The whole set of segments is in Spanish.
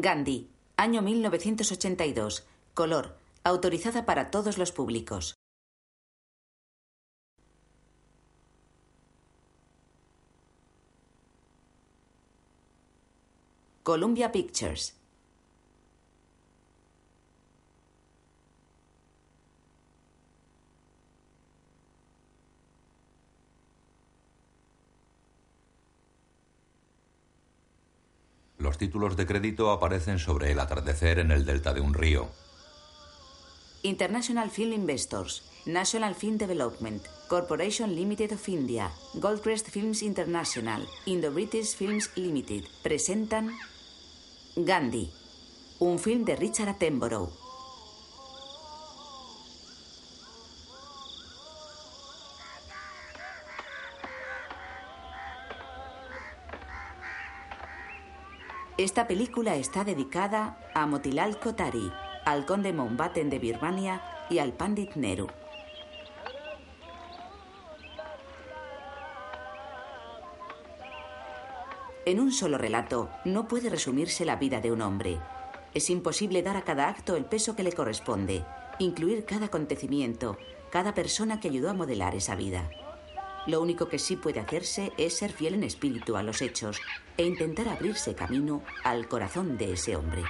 Gandhi, año 1982. Color, autorizada para todos los públicos. Columbia Pictures. Los títulos de crédito aparecen sobre el atardecer en el delta de un río. International Film Investors, National Film Development, Corporation Limited of India, Goldcrest Films International, Indo-British Films Limited presentan Gandhi, un film de Richard Attenborough. Esta película está dedicada a Motilal Kotari, al conde Mountbatten de Birmania y al Pandit Nehru. En un solo relato no puede resumirse la vida de un hombre. Es imposible dar a cada acto el peso que le corresponde, incluir cada acontecimiento, cada persona que ayudó a modelar esa vida. Lo único que sí puede hacerse es ser fiel en espíritu a los hechos e intentar abrirse camino al corazón de ese hombre.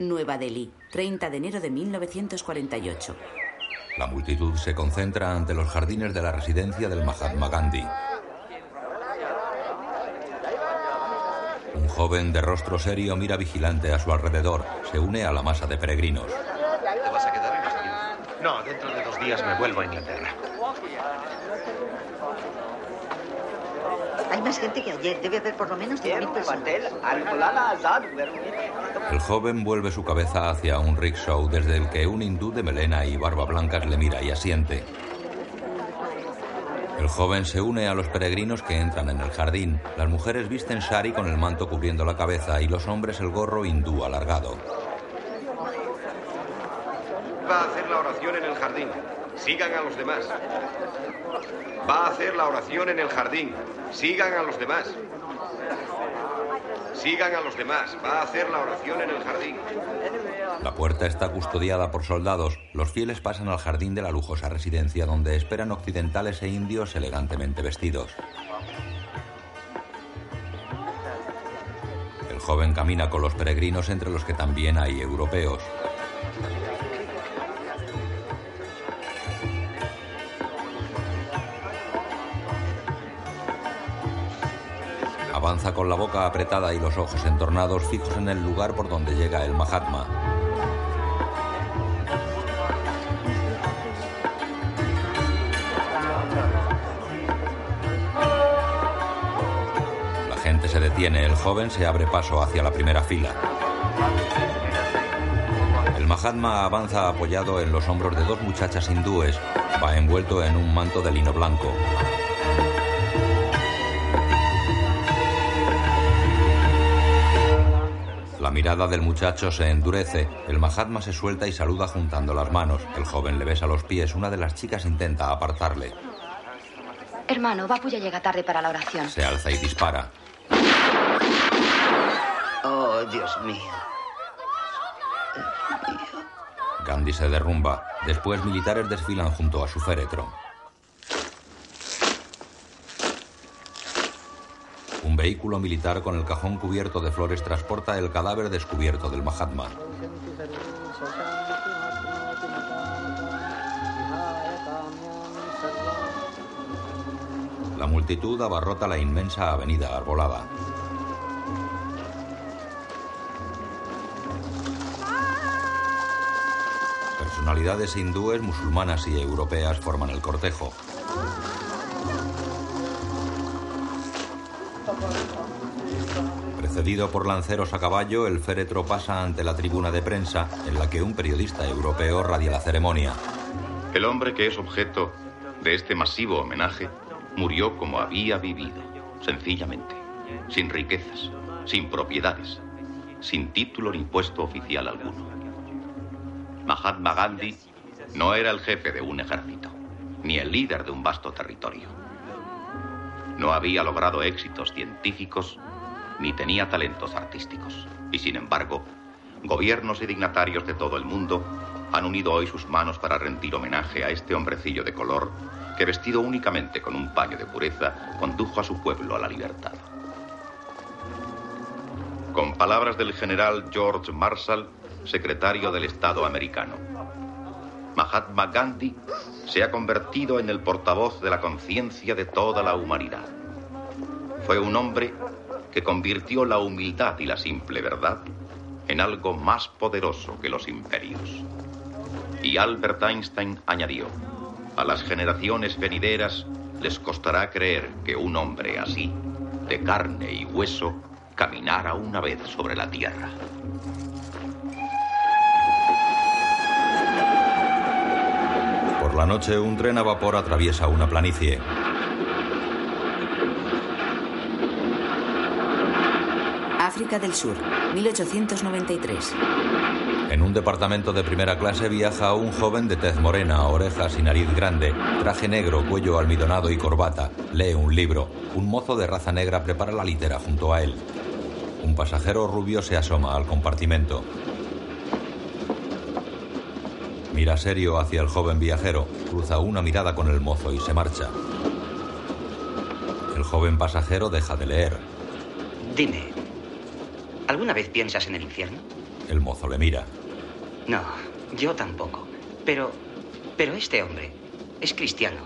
Nueva Delhi, 30 de enero de 1948. La multitud se concentra ante los jardines de la residencia del Mahatma Gandhi. Un joven de rostro serio mira vigilante a su alrededor. Se une a la masa de peregrinos. ¿Te vas a quedar en Estados No, dentro de dos días me vuelvo a Inglaterra. Hay más gente que ayer. Debe haber por lo menos 10.000 personas. El joven vuelve su cabeza hacia un rickshaw desde el que un hindú de melena y barba blancas le mira y asiente. El joven se une a los peregrinos que entran en el jardín. Las mujeres visten shari con el manto cubriendo la cabeza y los hombres el gorro hindú alargado. Va a hacer la oración en el jardín. Sigan a los demás. Va a hacer la oración en el jardín. Sigan a los demás. Sigan a los demás. Va a hacer la oración en el jardín. La puerta está custodiada por soldados. Los fieles pasan al jardín de la lujosa residencia donde esperan occidentales e indios elegantemente vestidos. El joven camina con los peregrinos entre los que también hay europeos. Avanza con la boca apretada y los ojos entornados fijos en el lugar por donde llega el Mahatma. La gente se detiene, el joven se abre paso hacia la primera fila. El Mahatma avanza apoyado en los hombros de dos muchachas hindúes. Va envuelto en un manto de lino blanco. Mirada del muchacho se endurece. El Mahatma se suelta y saluda juntando las manos. El joven le besa los pies. Una de las chicas intenta apartarle. Hermano, Bapu ya llega tarde para la oración. Se alza y dispara. Oh, Dios mío. Gandhi se derrumba. Después militares desfilan junto a su féretro. Vehículo militar con el cajón cubierto de flores transporta el cadáver descubierto del Mahatma. La multitud abarrota la inmensa avenida arbolada. Personalidades hindúes, musulmanas y europeas forman el cortejo. Precedido por lanceros a caballo, el féretro pasa ante la tribuna de prensa, en la que un periodista europeo radia la ceremonia. El hombre que es objeto de este masivo homenaje murió como había vivido, sencillamente, sin riquezas, sin propiedades, sin título ni puesto oficial alguno. Mahatma Gandhi no era el jefe de un ejército, ni el líder de un vasto territorio. No había logrado éxitos científicos ni tenía talentos artísticos. Y sin embargo, gobiernos y dignatarios de todo el mundo han unido hoy sus manos para rendir homenaje a este hombrecillo de color que vestido únicamente con un paño de pureza condujo a su pueblo a la libertad. Con palabras del general George Marshall, secretario del Estado americano. Mahatma Gandhi se ha convertido en el portavoz de la conciencia de toda la humanidad. Fue un hombre que convirtió la humildad y la simple verdad en algo más poderoso que los imperios. Y Albert Einstein añadió, a las generaciones venideras les costará creer que un hombre así, de carne y hueso, caminara una vez sobre la tierra. Por la noche, un tren a vapor atraviesa una planicie. África del Sur, 1893. En un departamento de primera clase viaja un joven de tez morena, orejas y nariz grande, traje negro, cuello almidonado y corbata. Lee un libro. Un mozo de raza negra prepara la litera junto a él. Un pasajero rubio se asoma al compartimento. Mira serio hacia el joven viajero, cruza una mirada con el mozo y se marcha. El joven pasajero deja de leer. Dime, ¿alguna vez piensas en el infierno? El mozo le mira. No, yo tampoco. Pero, pero este hombre es cristiano.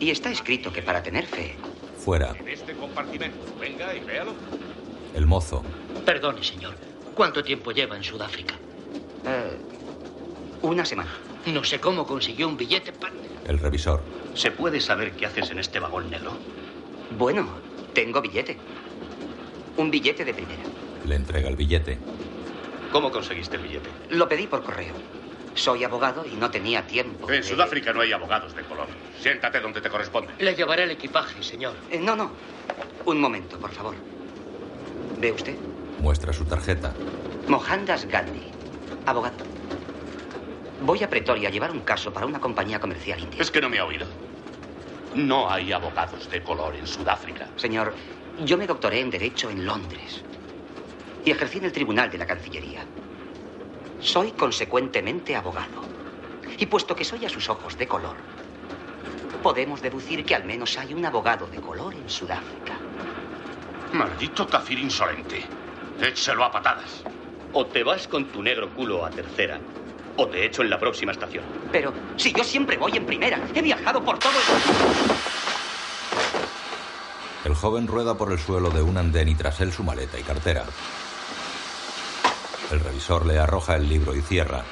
Y está escrito que para tener fe... Fuera. En este compartimento. Venga y véalo. El mozo. Perdone, señor. ¿Cuánto tiempo lleva en Sudáfrica? eh, una semana. No sé cómo consiguió un billete para... El revisor. ¿Se puede saber qué haces en este vagón negro? Bueno, tengo billete. Un billete de primera. Le entrega el billete. ¿Cómo conseguiste el billete? Lo pedí por correo. Soy abogado y no tenía tiempo. En de- Sudáfrica no hay abogados de color. Siéntate donde te corresponde. Le llevaré el equipaje, señor. Eh, no, no. Un momento, por favor. ¿Ve usted? Muestra su tarjeta. Mohandas Gandhi, abogado. Voy a Pretoria a llevar un caso para una compañía comercial india. Es que no me ha oído. No hay abogados de color en Sudáfrica. Señor, yo me doctoré en Derecho en Londres y ejercí en el Tribunal de la Cancillería. Soy consecuentemente abogado. Y puesto que soy a sus ojos de color, podemos deducir que al menos hay un abogado de color en Sudáfrica. Maldito kafir insolente. Échelo a patadas. O te vas con tu negro culo a tercera, o te echo en la próxima estación. Pero si yo siempre voy en primera, he viajado por todo el... El joven rueda por el suelo de un andén y tras él su maleta y cartera. El revisor le arroja el libro y cierra.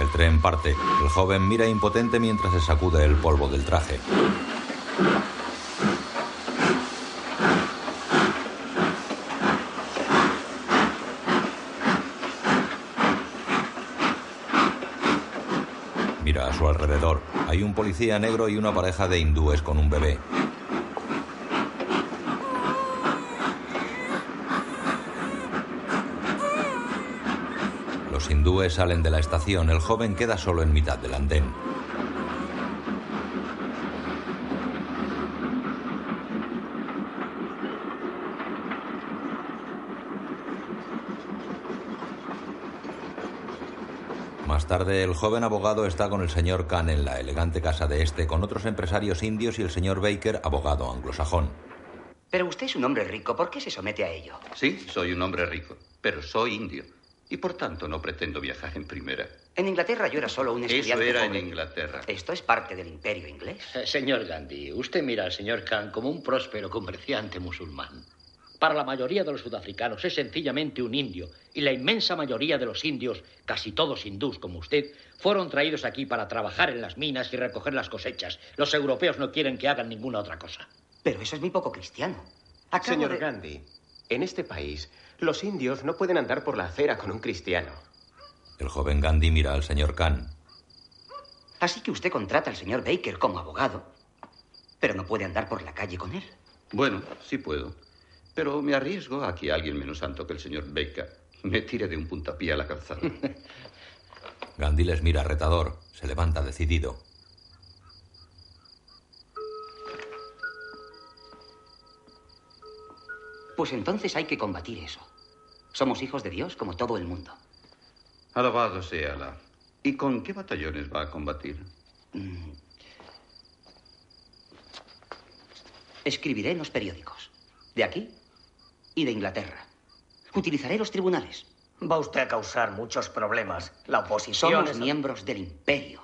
El tren parte. El joven mira impotente mientras se sacude el polvo del traje. Mira a su alrededor. Hay un policía negro y una pareja de hindúes con un bebé. Hindúes salen de la estación. El joven queda solo en mitad del andén. Más tarde, el joven abogado está con el señor Khan en la elegante casa de este, con otros empresarios indios y el señor Baker, abogado anglosajón. Pero usted es un hombre rico, ¿por qué se somete a ello? Sí, soy un hombre rico, pero soy indio. Y por tanto no pretendo viajar en primera. En Inglaterra yo era solo un Eso estudiante era en. Inglaterra. Esto es parte del imperio inglés. Eh, Señor Gandhi, usted mira al señor Khan como un próspero comerciante musulmán. Para la mayoría de los sudafricanos es sencillamente un indio, y la inmensa mayoría de los indios, casi todos hindús como usted, fueron traídos aquí para trabajar en las minas y recoger las cosechas. Los europeos no quieren que hagan ninguna otra cosa. Pero eso es muy poco cristiano. Acabo Señor de- Gandhi, en este país, los indios no pueden andar por la acera con un cristiano. El joven Gandhi mira al señor Khan. Así que usted contrata al señor Baker como abogado, pero no puede andar por la calle con él. Bueno, sí puedo, pero me arriesgo a que alguien menos santo que el señor Baker me tire de un puntapié a la calzada. Gandhi les mira retador, se levanta decidido. Pues entonces hay que combatir eso. Somos hijos de Dios como todo el mundo. Alabado sea Alá. ¿Y con qué batallones va a combatir? Mm. Escribiré en los periódicos. De aquí y de Inglaterra. Utilizaré los tribunales. Va usted a causar muchos problemas. La oposición. Somos es- miembros del imperio.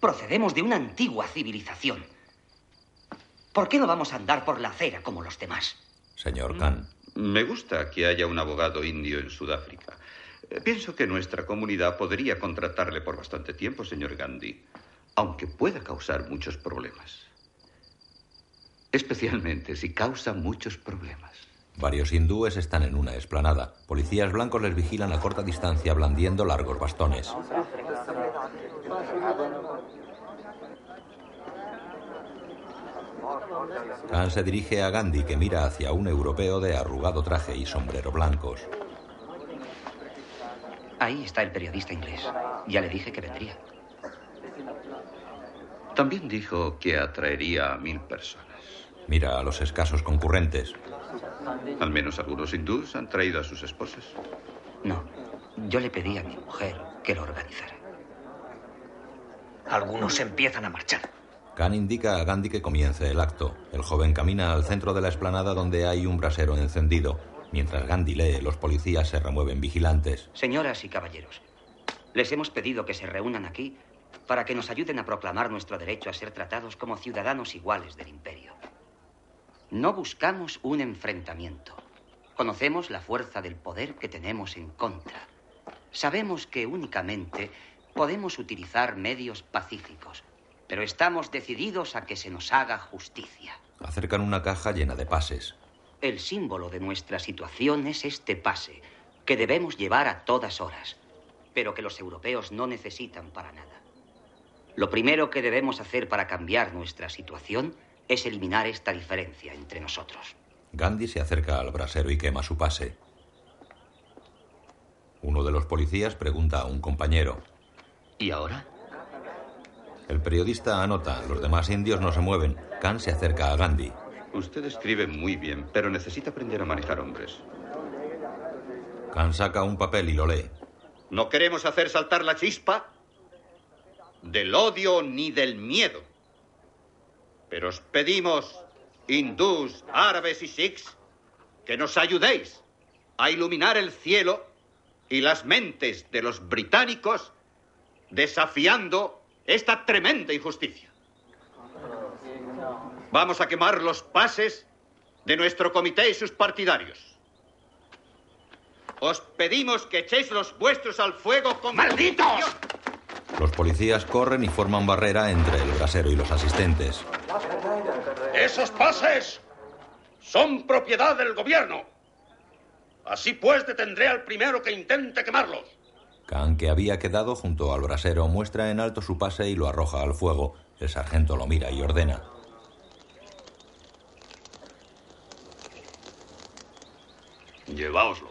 Procedemos de una antigua civilización. ¿Por qué no vamos a andar por la acera como los demás? Señor Khan, Me gusta que haya un abogado indio en Sudáfrica. Eh, Pienso que nuestra comunidad podría contratarle por bastante tiempo, señor Gandhi, aunque pueda causar muchos problemas. Especialmente si causa muchos problemas. varios hindúes están en una explanada. Policías blancos les vigilan a corta distancia blandiendo largos bastones. Khan se dirige a Gandhi que mira hacia un europeo de arrugado traje y sombrero blancos. Ahí está el periodista inglés. Ya le dije que vendría. También dijo que atraería a mil personas. Mira a los escasos concurrentes. Al menos algunos hindús han traído a sus esposas. No, yo le pedí a mi mujer que lo organizara. Algunos empiezan a marchar. Khan indica a Gandhi que comience el acto. El joven camina al centro de la explanada donde hay un brasero encendido. Mientras Gandhi lee, los policías se remueven vigilantes. Señoras y caballeros, les hemos pedido que se reúnan aquí para que nos ayuden a proclamar nuestro derecho a ser tratados como ciudadanos iguales del imperio. No buscamos un enfrentamiento. Conocemos la fuerza del poder que tenemos en contra. Sabemos que únicamente podemos utilizar medios pacíficos, pero estamos decididos a que se nos haga justicia. Acercan una caja llena de pases. El símbolo de nuestra situación es este pase, que debemos llevar a todas horas, pero que los europeos no necesitan para nada. Lo primero que debemos hacer para cambiar nuestra situación es eliminar esta diferencia entre nosotros. Gandhi se acerca al brasero y quema su pase. Uno de los policías pregunta a un compañero. ¿Y ahora? El periodista anota, los demás indios no se mueven. Khan se acerca a Gandhi. Usted escribe muy bien, pero necesita aprender a manejar hombres. Khan saca un papel y lo lee. No queremos hacer saltar la chispa del odio ni del miedo. Pero os pedimos, hindús, árabes y sikhs, que nos ayudéis a iluminar el cielo y las mentes de los británicos desafiando esta tremenda injusticia. Vamos a quemar los pases de nuestro comité y sus partidarios. Os pedimos que echéis los vuestros al fuego con... ¡Malditos! Los policías corren y forman barrera entre el brasero y los asistentes. Esos pases son propiedad del gobierno. Así pues, detendré al primero que intente quemarlos. Khan, que había quedado junto al brasero, muestra en alto su pase y lo arroja al fuego. El sargento lo mira y ordena. Lleváoslo.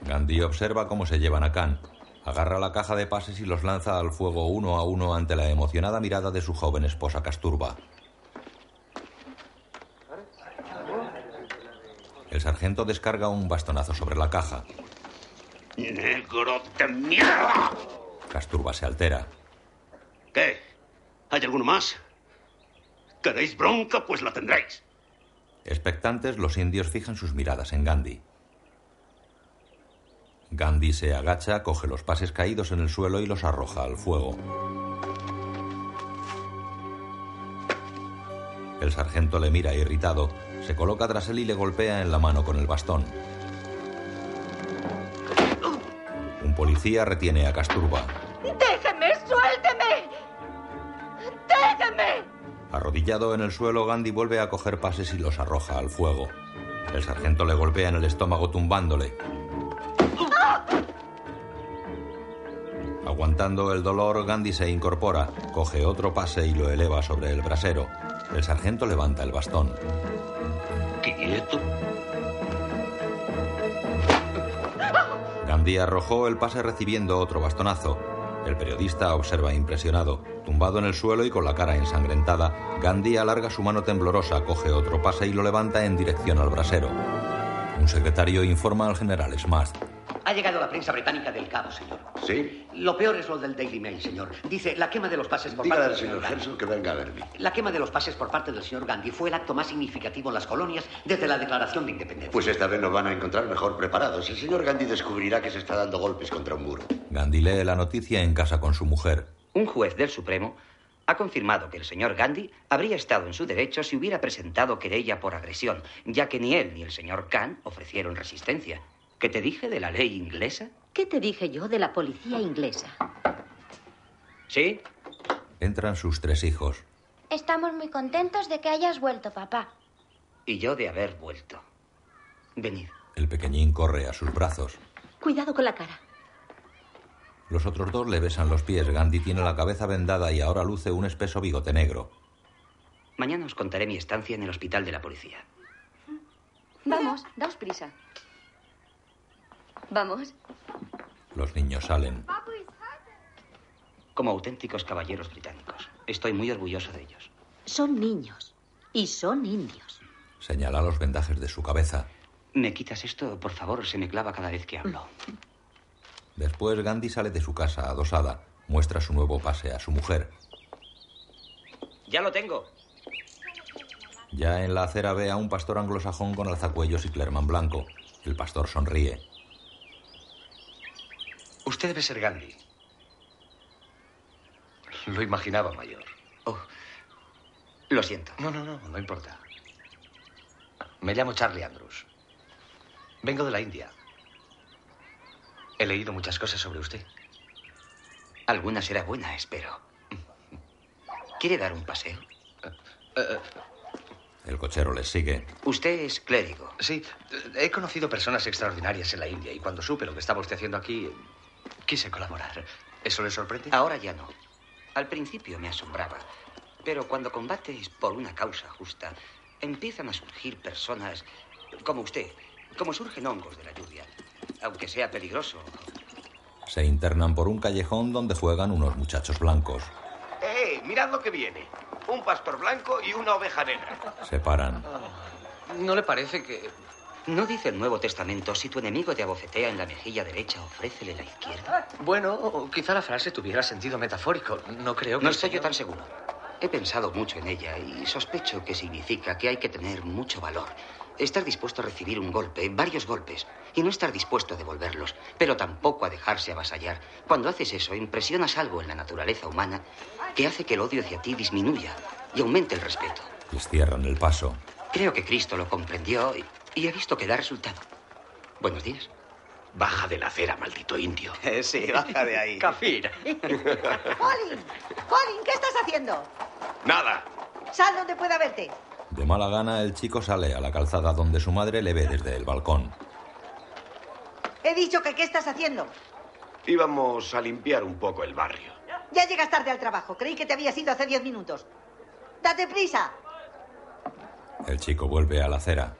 Gandhi observa cómo se llevan a Khan. Agarra la caja de pases y los lanza al fuego uno a uno ante la emocionada mirada de su joven esposa Casturba. El sargento descarga un bastonazo sobre la caja. ¡Negro de mierda! Casturba se altera. ¿Qué? ¿Hay alguno más? ¿Queréis bronca? Pues la tendréis. Expectantes, los indios fijan sus miradas en Gandhi. Gandhi se agacha, coge los pases caídos en el suelo y los arroja al fuego. El sargento le mira irritado, se coloca tras él y le golpea en la mano con el bastón. Un policía retiene a Casturba. ¡Déjeme! ¡Suélteme! ¡Déjeme! Arrodillado en el suelo, Gandhi vuelve a coger pases y los arroja al fuego. El sargento le golpea en el estómago tumbándole. Aguantando el dolor, Gandhi se incorpora, coge otro pase y lo eleva sobre el brasero. El sargento levanta el bastón. Gandhi arrojó el pase recibiendo otro bastonazo. El periodista observa impresionado. Tumbado en el suelo y con la cara ensangrentada, Gandhi alarga su mano temblorosa, coge otro pase y lo levanta en dirección al brasero. Un secretario informa al general Smash. Ha llegado la prensa británica del Cabo, señor. ¿Sí? Lo peor es lo del Daily Mail, señor. Dice, la quema de los pases por Dígale parte al del señor Gandhi. Henson que venga a verme. La quema de los pases por parte del señor Gandhi fue el acto más significativo en las colonias desde la declaración de independencia. Pues esta vez nos van a encontrar mejor preparados. El señor Gandhi descubrirá que se está dando golpes contra un muro. Gandhi lee la noticia en casa con su mujer. Un juez del Supremo ha confirmado que el señor Gandhi habría estado en su derecho si hubiera presentado querella por agresión, ya que ni él ni el señor Khan ofrecieron resistencia. ¿Qué te dije de la ley inglesa? ¿Qué te dije yo de la policía inglesa? ¿Sí? Entran sus tres hijos. Estamos muy contentos de que hayas vuelto, papá. Y yo de haber vuelto. Venid. El pequeñín corre a sus brazos. Cuidado con la cara. Los otros dos le besan los pies. Gandhi tiene la cabeza vendada y ahora luce un espeso bigote negro. Mañana os contaré mi estancia en el hospital de la policía. Vamos, daos prisa. Vamos. Los niños salen. Como auténticos caballeros británicos. Estoy muy orgulloso de ellos. Son niños. Y son indios. Señala los vendajes de su cabeza. ¿Me quitas esto? Por favor, se me clava cada vez que hablo. Después Gandhi sale de su casa adosada. Muestra su nuevo pase a su mujer. Ya lo tengo. Ya en la acera ve a un pastor anglosajón con alzacuellos y clermán blanco. El pastor sonríe. Usted debe ser Gandhi. Lo imaginaba mayor. Oh, lo siento. No, no, no, no importa. Me llamo Charlie Andrews. Vengo de la India. He leído muchas cosas sobre usted. Alguna será buena, espero. ¿Quiere dar un paseo? El cochero les sigue. Usted es clérigo. Sí, he conocido personas extraordinarias en la India y cuando supe lo que estaba usted haciendo aquí, quise colaborar. ¿Eso le sorprende? Ahora ya no. Al principio me asombraba. Pero cuando combates por una causa justa, empiezan a surgir personas como usted, como surgen hongos de la lluvia. Aunque sea peligroso. Se internan por un callejón donde juegan unos muchachos blancos. ¡Eh! Mirad lo que viene. Un pastor blanco y una oveja negra. Se paran. ¿No le parece que... ¿No dice el Nuevo Testamento, si tu enemigo te abofetea en la mejilla derecha, ofrécele la izquierda? Bueno, quizá la frase tuviera sentido metafórico. No creo que... No estoy yo tan seguro. He pensado mucho en ella y sospecho que significa que hay que tener mucho valor. Estar dispuesto a recibir un golpe, varios golpes, y no estar dispuesto a devolverlos, pero tampoco a dejarse avasallar. Cuando haces eso, impresionas algo en la naturaleza humana que hace que el odio hacia ti disminuya y aumente el respeto. Les cierran el paso. Creo que Cristo lo comprendió y, y he visto que da resultado. Buenos días. Baja de la acera, maldito indio. sí, baja de ahí. Cafir. Colin, Colin, ¿qué estás haciendo? Nada. Sal donde pueda verte. De mala gana, el chico sale a la calzada donde su madre le ve desde el balcón. He dicho que qué estás haciendo. Íbamos a limpiar un poco el barrio. Ya llegas tarde al trabajo. Creí que te habías ido hace diez minutos. ¡Date prisa! El chico vuelve a la acera.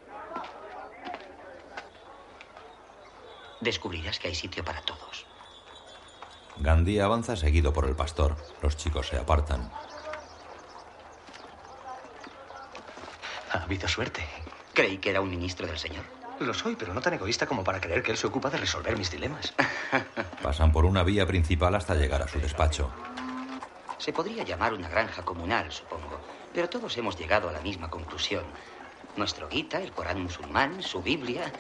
Descubrirás que hay sitio para todos. Gandhi avanza seguido por el pastor. Los chicos se apartan. Ha habido suerte. Creí que era un ministro del Señor. Lo soy, pero no tan egoísta como para creer que él se ocupa de resolver mis dilemas. Pasan por una vía principal hasta llegar a su despacho. Se podría llamar una granja comunal, supongo. Pero todos hemos llegado a la misma conclusión. Nuestro Gita, el Corán musulmán, su Biblia,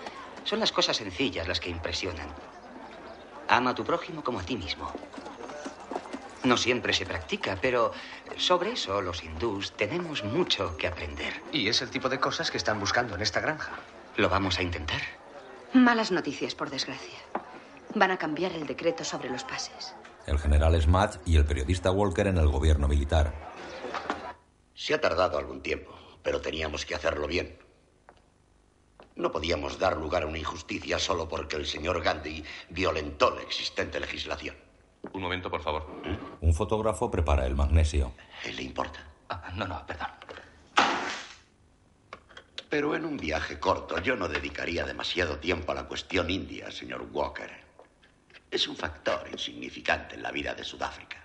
son las cosas sencillas las que impresionan. Ama a tu prójimo como a ti mismo. No siempre se practica, pero sobre eso los hindús tenemos mucho que aprender. Y es el tipo de cosas que están buscando en esta granja. ¿Lo vamos a intentar? Malas noticias, por desgracia. Van a cambiar el decreto sobre los pases. El general Smash y el periodista Walker en el gobierno militar. Se ha tardado algún tiempo, pero teníamos que hacerlo bien. No podíamos dar lugar a una injusticia solo porque el señor Gandhi violentó la existente legislación. Un momento, por favor. Un fotógrafo prepara el magnesio. ¿Le importa? Ah, no, no, perdón. Pero en un viaje corto yo no dedicaría demasiado tiempo a la cuestión india, señor Walker. Es un factor insignificante en la vida de Sudáfrica.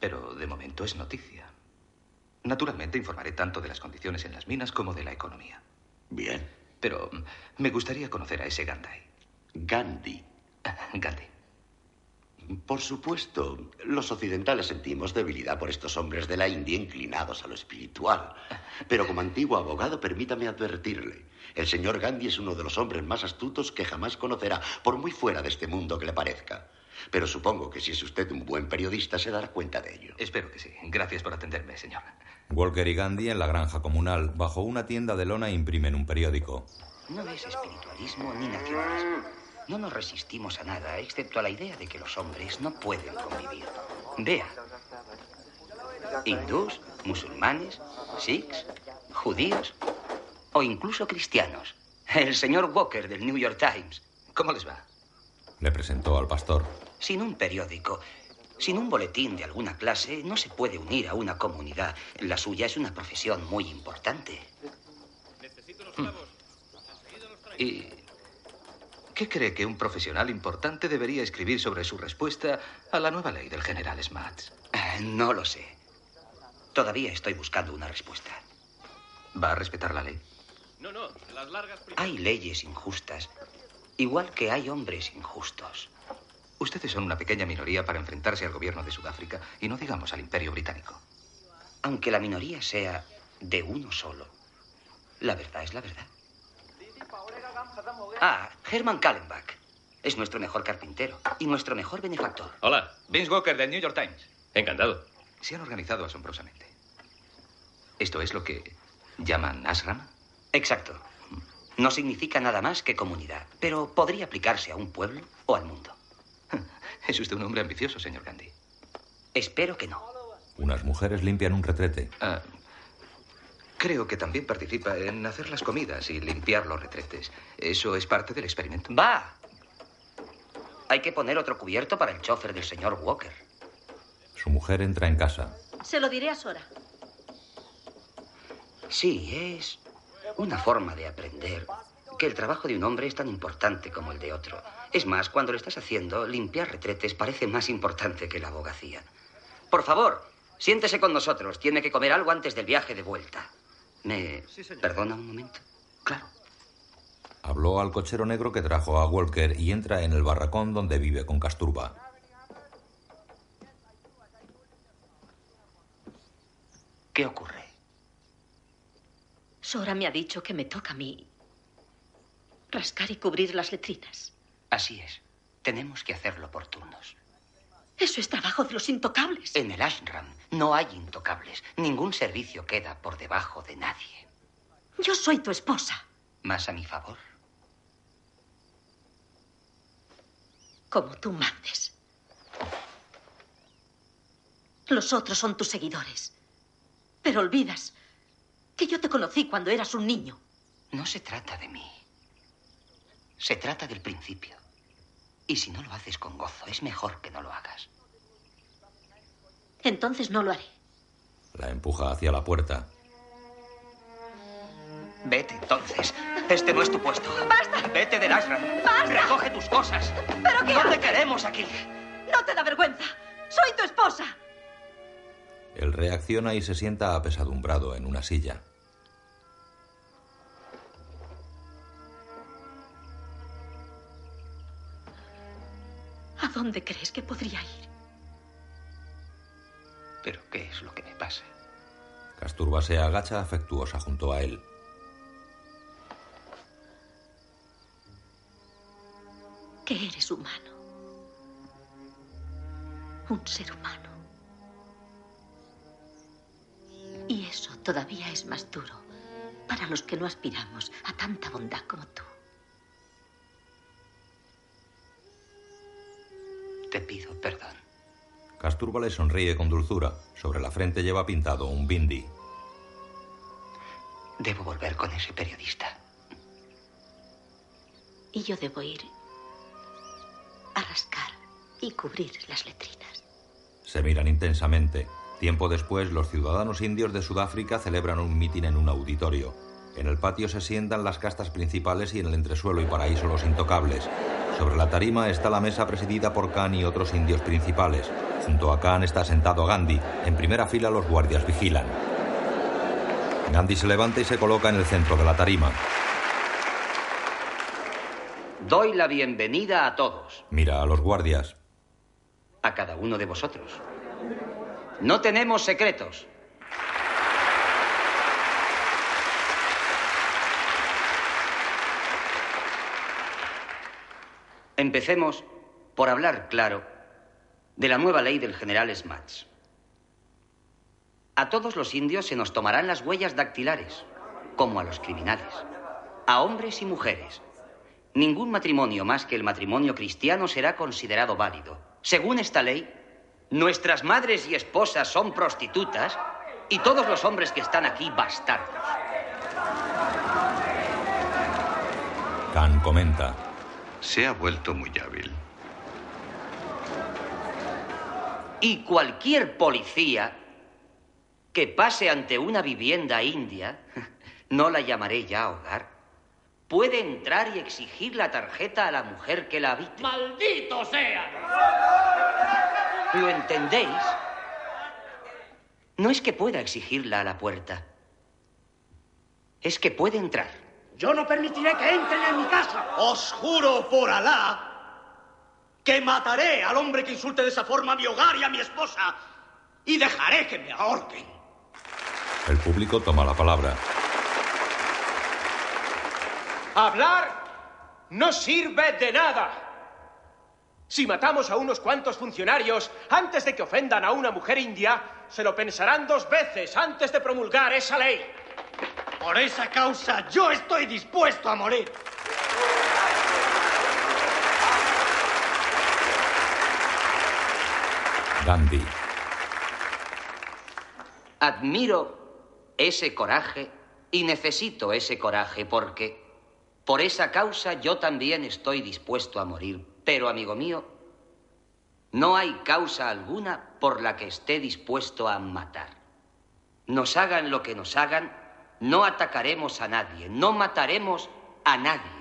Pero de momento es noticia. Naturalmente informaré tanto de las condiciones en las minas como de la economía. Bien. Pero me gustaría conocer a ese Gandhi. Gandhi. Gandhi. Por supuesto, los occidentales sentimos debilidad por estos hombres de la India inclinados a lo espiritual. Pero como antiguo abogado, permítame advertirle. El señor Gandhi es uno de los hombres más astutos que jamás conocerá, por muy fuera de este mundo que le parezca. Pero supongo que si es usted un buen periodista se dará cuenta de ello. Espero que sí. Gracias por atenderme, señor. Walker y Gandhi en la granja comunal, bajo una tienda de lona, imprimen un periódico. No es espiritualismo ni nacionalismo. No nos resistimos a nada, excepto a la idea de que los hombres no pueden convivir. Vea. Hindús, musulmanes, sikhs, judíos o incluso cristianos. El señor Walker del New York Times. ¿Cómo les va? Le presentó al pastor. Sin un periódico, sin un boletín de alguna clase, no se puede unir a una comunidad. La suya es una profesión muy importante. ¿Y qué cree que un profesional importante debería escribir sobre su respuesta a la nueva ley del general Smuts? Eh, No lo sé. Todavía estoy buscando una respuesta. ¿Va a respetar la ley? No, no, las largas Hay leyes injustas, igual que hay hombres injustos. Ustedes son una pequeña minoría para enfrentarse al gobierno de Sudáfrica y no digamos al imperio británico. Aunque la minoría sea de uno solo, la verdad es la verdad. Ah, Herman Kallenbach. Es nuestro mejor carpintero y nuestro mejor benefactor. Hola, Vince Walker del New York Times. Encantado. Se han organizado asombrosamente. ¿Esto es lo que llaman ashram? Exacto. No significa nada más que comunidad, pero podría aplicarse a un pueblo o al mundo. Es usted un hombre ambicioso, señor Gandhi. Espero que no. Unas mujeres limpian un retrete. Ah, creo que también participa en hacer las comidas y limpiar los retretes. ¿Eso es parte del experimento? Va. Hay que poner otro cubierto para el chofer del señor Walker. Su mujer entra en casa. Se lo diré a Sora. Sí, es una forma de aprender que el trabajo de un hombre es tan importante como el de otro. Es más, cuando lo estás haciendo, limpiar retretes parece más importante que la abogacía. Por favor, siéntese con nosotros. Tiene que comer algo antes del viaje de vuelta. ¿Me perdona un momento? Habló al cochero negro que trajo a Walker y entra en el barracón donde vive con Casturba. ¿Qué ocurre? Sora me ha dicho que me toca a mí rascar y cubrir las letrinas. Así es. Tenemos que hacerlo por turnos. Eso es trabajo de los intocables. En el ashram no hay intocables. Ningún servicio queda por debajo de nadie. Yo soy tu esposa. Más a mi favor. Como tú mandes. Los otros son tus seguidores. Pero olvidas que yo te conocí cuando eras un niño. No se trata de mí. Se trata del principio. Y si no lo haces con gozo, es mejor que no lo hagas. Entonces no lo haré. La empuja hacia la puerta. Vete entonces. Este no es tu puesto. ¡Basta! Vete del ashram. ¡Basta! Recoge tus cosas. ¿Pero qué No te queremos aquí. No te da vergüenza. Soy tu esposa. Él reacciona y se sienta apesadumbrado en una silla. ¿A dónde crees que podría ir? ¿Pero qué es lo que me pasa? Casturba se agacha afectuosa junto a él. Que eres humano. Un ser humano. Y eso todavía es más duro para los que no aspiramos a tanta bondad como tú. Te pido perdón. Casturba le sonríe con dulzura. Sobre la frente lleva pintado un bindi. Debo volver con ese periodista. Y yo debo ir a rascar y cubrir las letrinas. Se miran intensamente. Tiempo después, los ciudadanos indios de Sudáfrica celebran un mitin en un auditorio. En el patio se sientan las castas principales y en el entresuelo y paraíso los intocables. Sobre la tarima está la mesa presidida por Khan y otros indios principales. Junto a Khan está sentado Gandhi. En primera fila los guardias vigilan. Gandhi se levanta y se coloca en el centro de la tarima. Doy la bienvenida a todos. Mira a los guardias. A cada uno de vosotros. No tenemos secretos. Empecemos por hablar claro de la nueva ley del general Smuts. A todos los indios se nos tomarán las huellas dactilares, como a los criminales, a hombres y mujeres. Ningún matrimonio más que el matrimonio cristiano será considerado válido. Según esta ley, nuestras madres y esposas son prostitutas y todos los hombres que están aquí bastardos. Khan comenta. Se ha vuelto muy hábil. Y cualquier policía que pase ante una vivienda india, no la llamaré ya hogar, puede entrar y exigir la tarjeta a la mujer que la habite. ¡Maldito sea! ¿Lo entendéis? No es que pueda exigirla a la puerta. Es que puede entrar. Yo no permitiré que entren en mi casa. Os juro por Alá que mataré al hombre que insulte de esa forma a mi hogar y a mi esposa y dejaré que me ahorquen. El público toma la palabra. Hablar no sirve de nada. Si matamos a unos cuantos funcionarios antes de que ofendan a una mujer india, se lo pensarán dos veces antes de promulgar esa ley. Por esa causa yo estoy dispuesto a morir. Gandhi. Admiro ese coraje y necesito ese coraje porque por esa causa yo también estoy dispuesto a morir. Pero, amigo mío, no hay causa alguna por la que esté dispuesto a matar. Nos hagan lo que nos hagan, no atacaremos a nadie, no mataremos a nadie,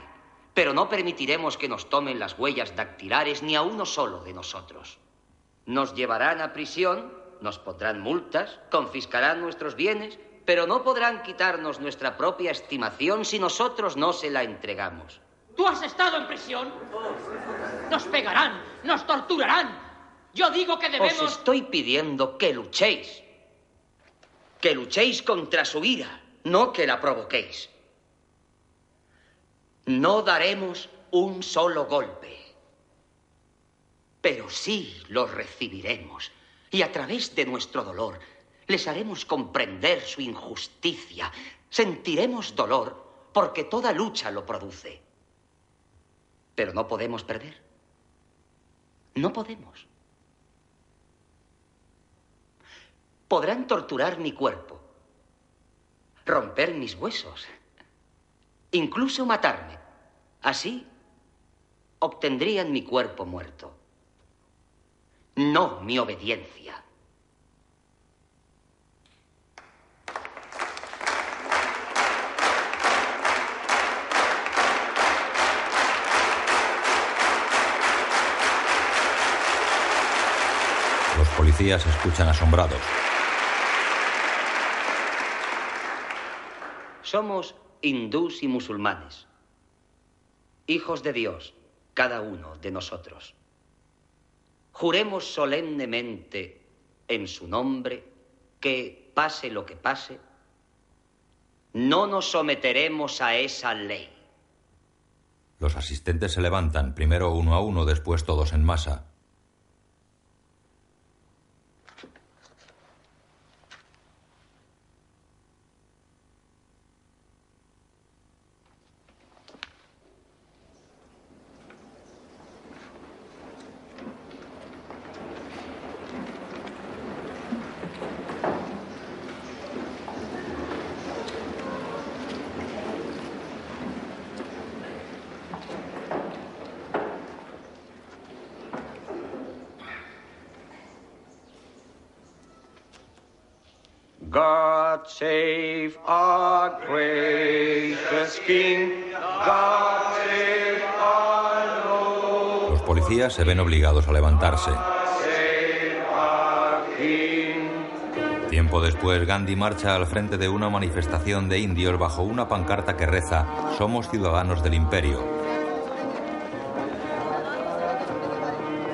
pero no permitiremos que nos tomen las huellas dactilares ni a uno solo de nosotros. Nos llevarán a prisión, nos pondrán multas, confiscarán nuestros bienes, pero no podrán quitarnos nuestra propia estimación si nosotros no se la entregamos. ¿Tú has estado en prisión? Nos pegarán, nos torturarán. Yo digo que debemos... Os estoy pidiendo que luchéis. Que luchéis contra su ira, no que la provoquéis. No daremos un solo golpe, pero sí lo recibiremos. Y a través de nuestro dolor les haremos comprender su injusticia. Sentiremos dolor porque toda lucha lo produce. Pero no podemos perder. No podemos. Podrán torturar mi cuerpo, romper mis huesos, incluso matarme. Así obtendrían mi cuerpo muerto. No mi obediencia. Los policías escuchan asombrados. Somos hindús y musulmanes, hijos de Dios, cada uno de nosotros. Juremos solemnemente en su nombre que, pase lo que pase, no nos someteremos a esa ley. Los asistentes se levantan, primero uno a uno, después todos en masa. Se ven obligados a levantarse. Tiempo después, Gandhi marcha al frente de una manifestación de indios bajo una pancarta que reza Somos ciudadanos del imperio.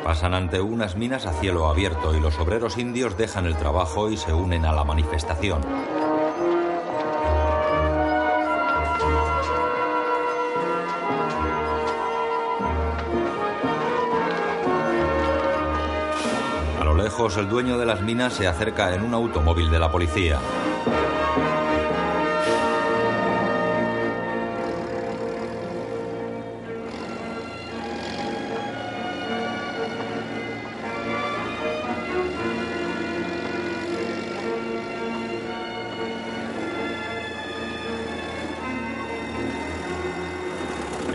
Pasan ante unas minas a cielo abierto y los obreros indios dejan el trabajo y se unen a la manifestación. El dueño de las minas se acerca en un automóvil de la policía.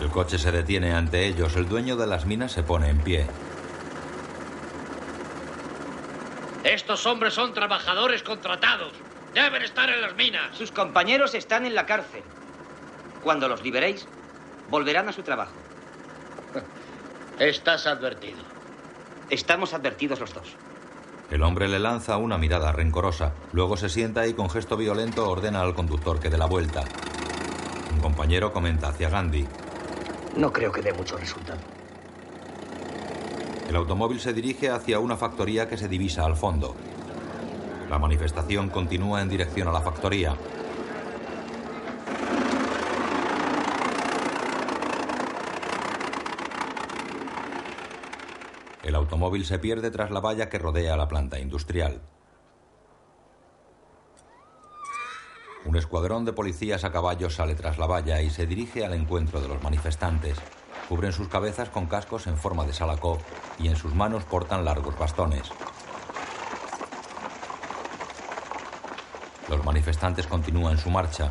El coche se detiene ante ellos. El dueño de las minas se pone en pie. Estos hombres son trabajadores contratados. Deben estar en las minas. Sus compañeros están en la cárcel. Cuando los liberéis, volverán a su trabajo. Estás advertido. Estamos advertidos los dos. El hombre le lanza una mirada rencorosa. Luego se sienta y con gesto violento ordena al conductor que dé la vuelta. Un compañero comenta hacia Gandhi. No creo que dé mucho resultado. El automóvil se dirige hacia una factoría que se divisa al fondo. La manifestación continúa en dirección a la factoría. El automóvil se pierde tras la valla que rodea la planta industrial. Un escuadrón de policías a caballo sale tras la valla y se dirige al encuentro de los manifestantes. Cubren sus cabezas con cascos en forma de salacó y en sus manos portan largos bastones. Los manifestantes continúan su marcha.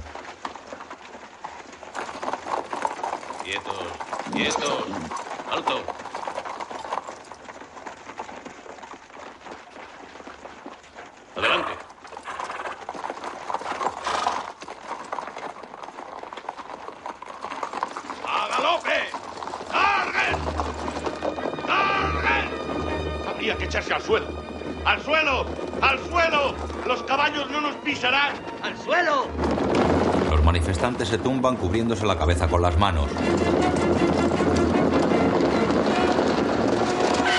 Quietos, quietos. Alto. ¡Al suelo! Los manifestantes se tumban cubriéndose la cabeza con las manos.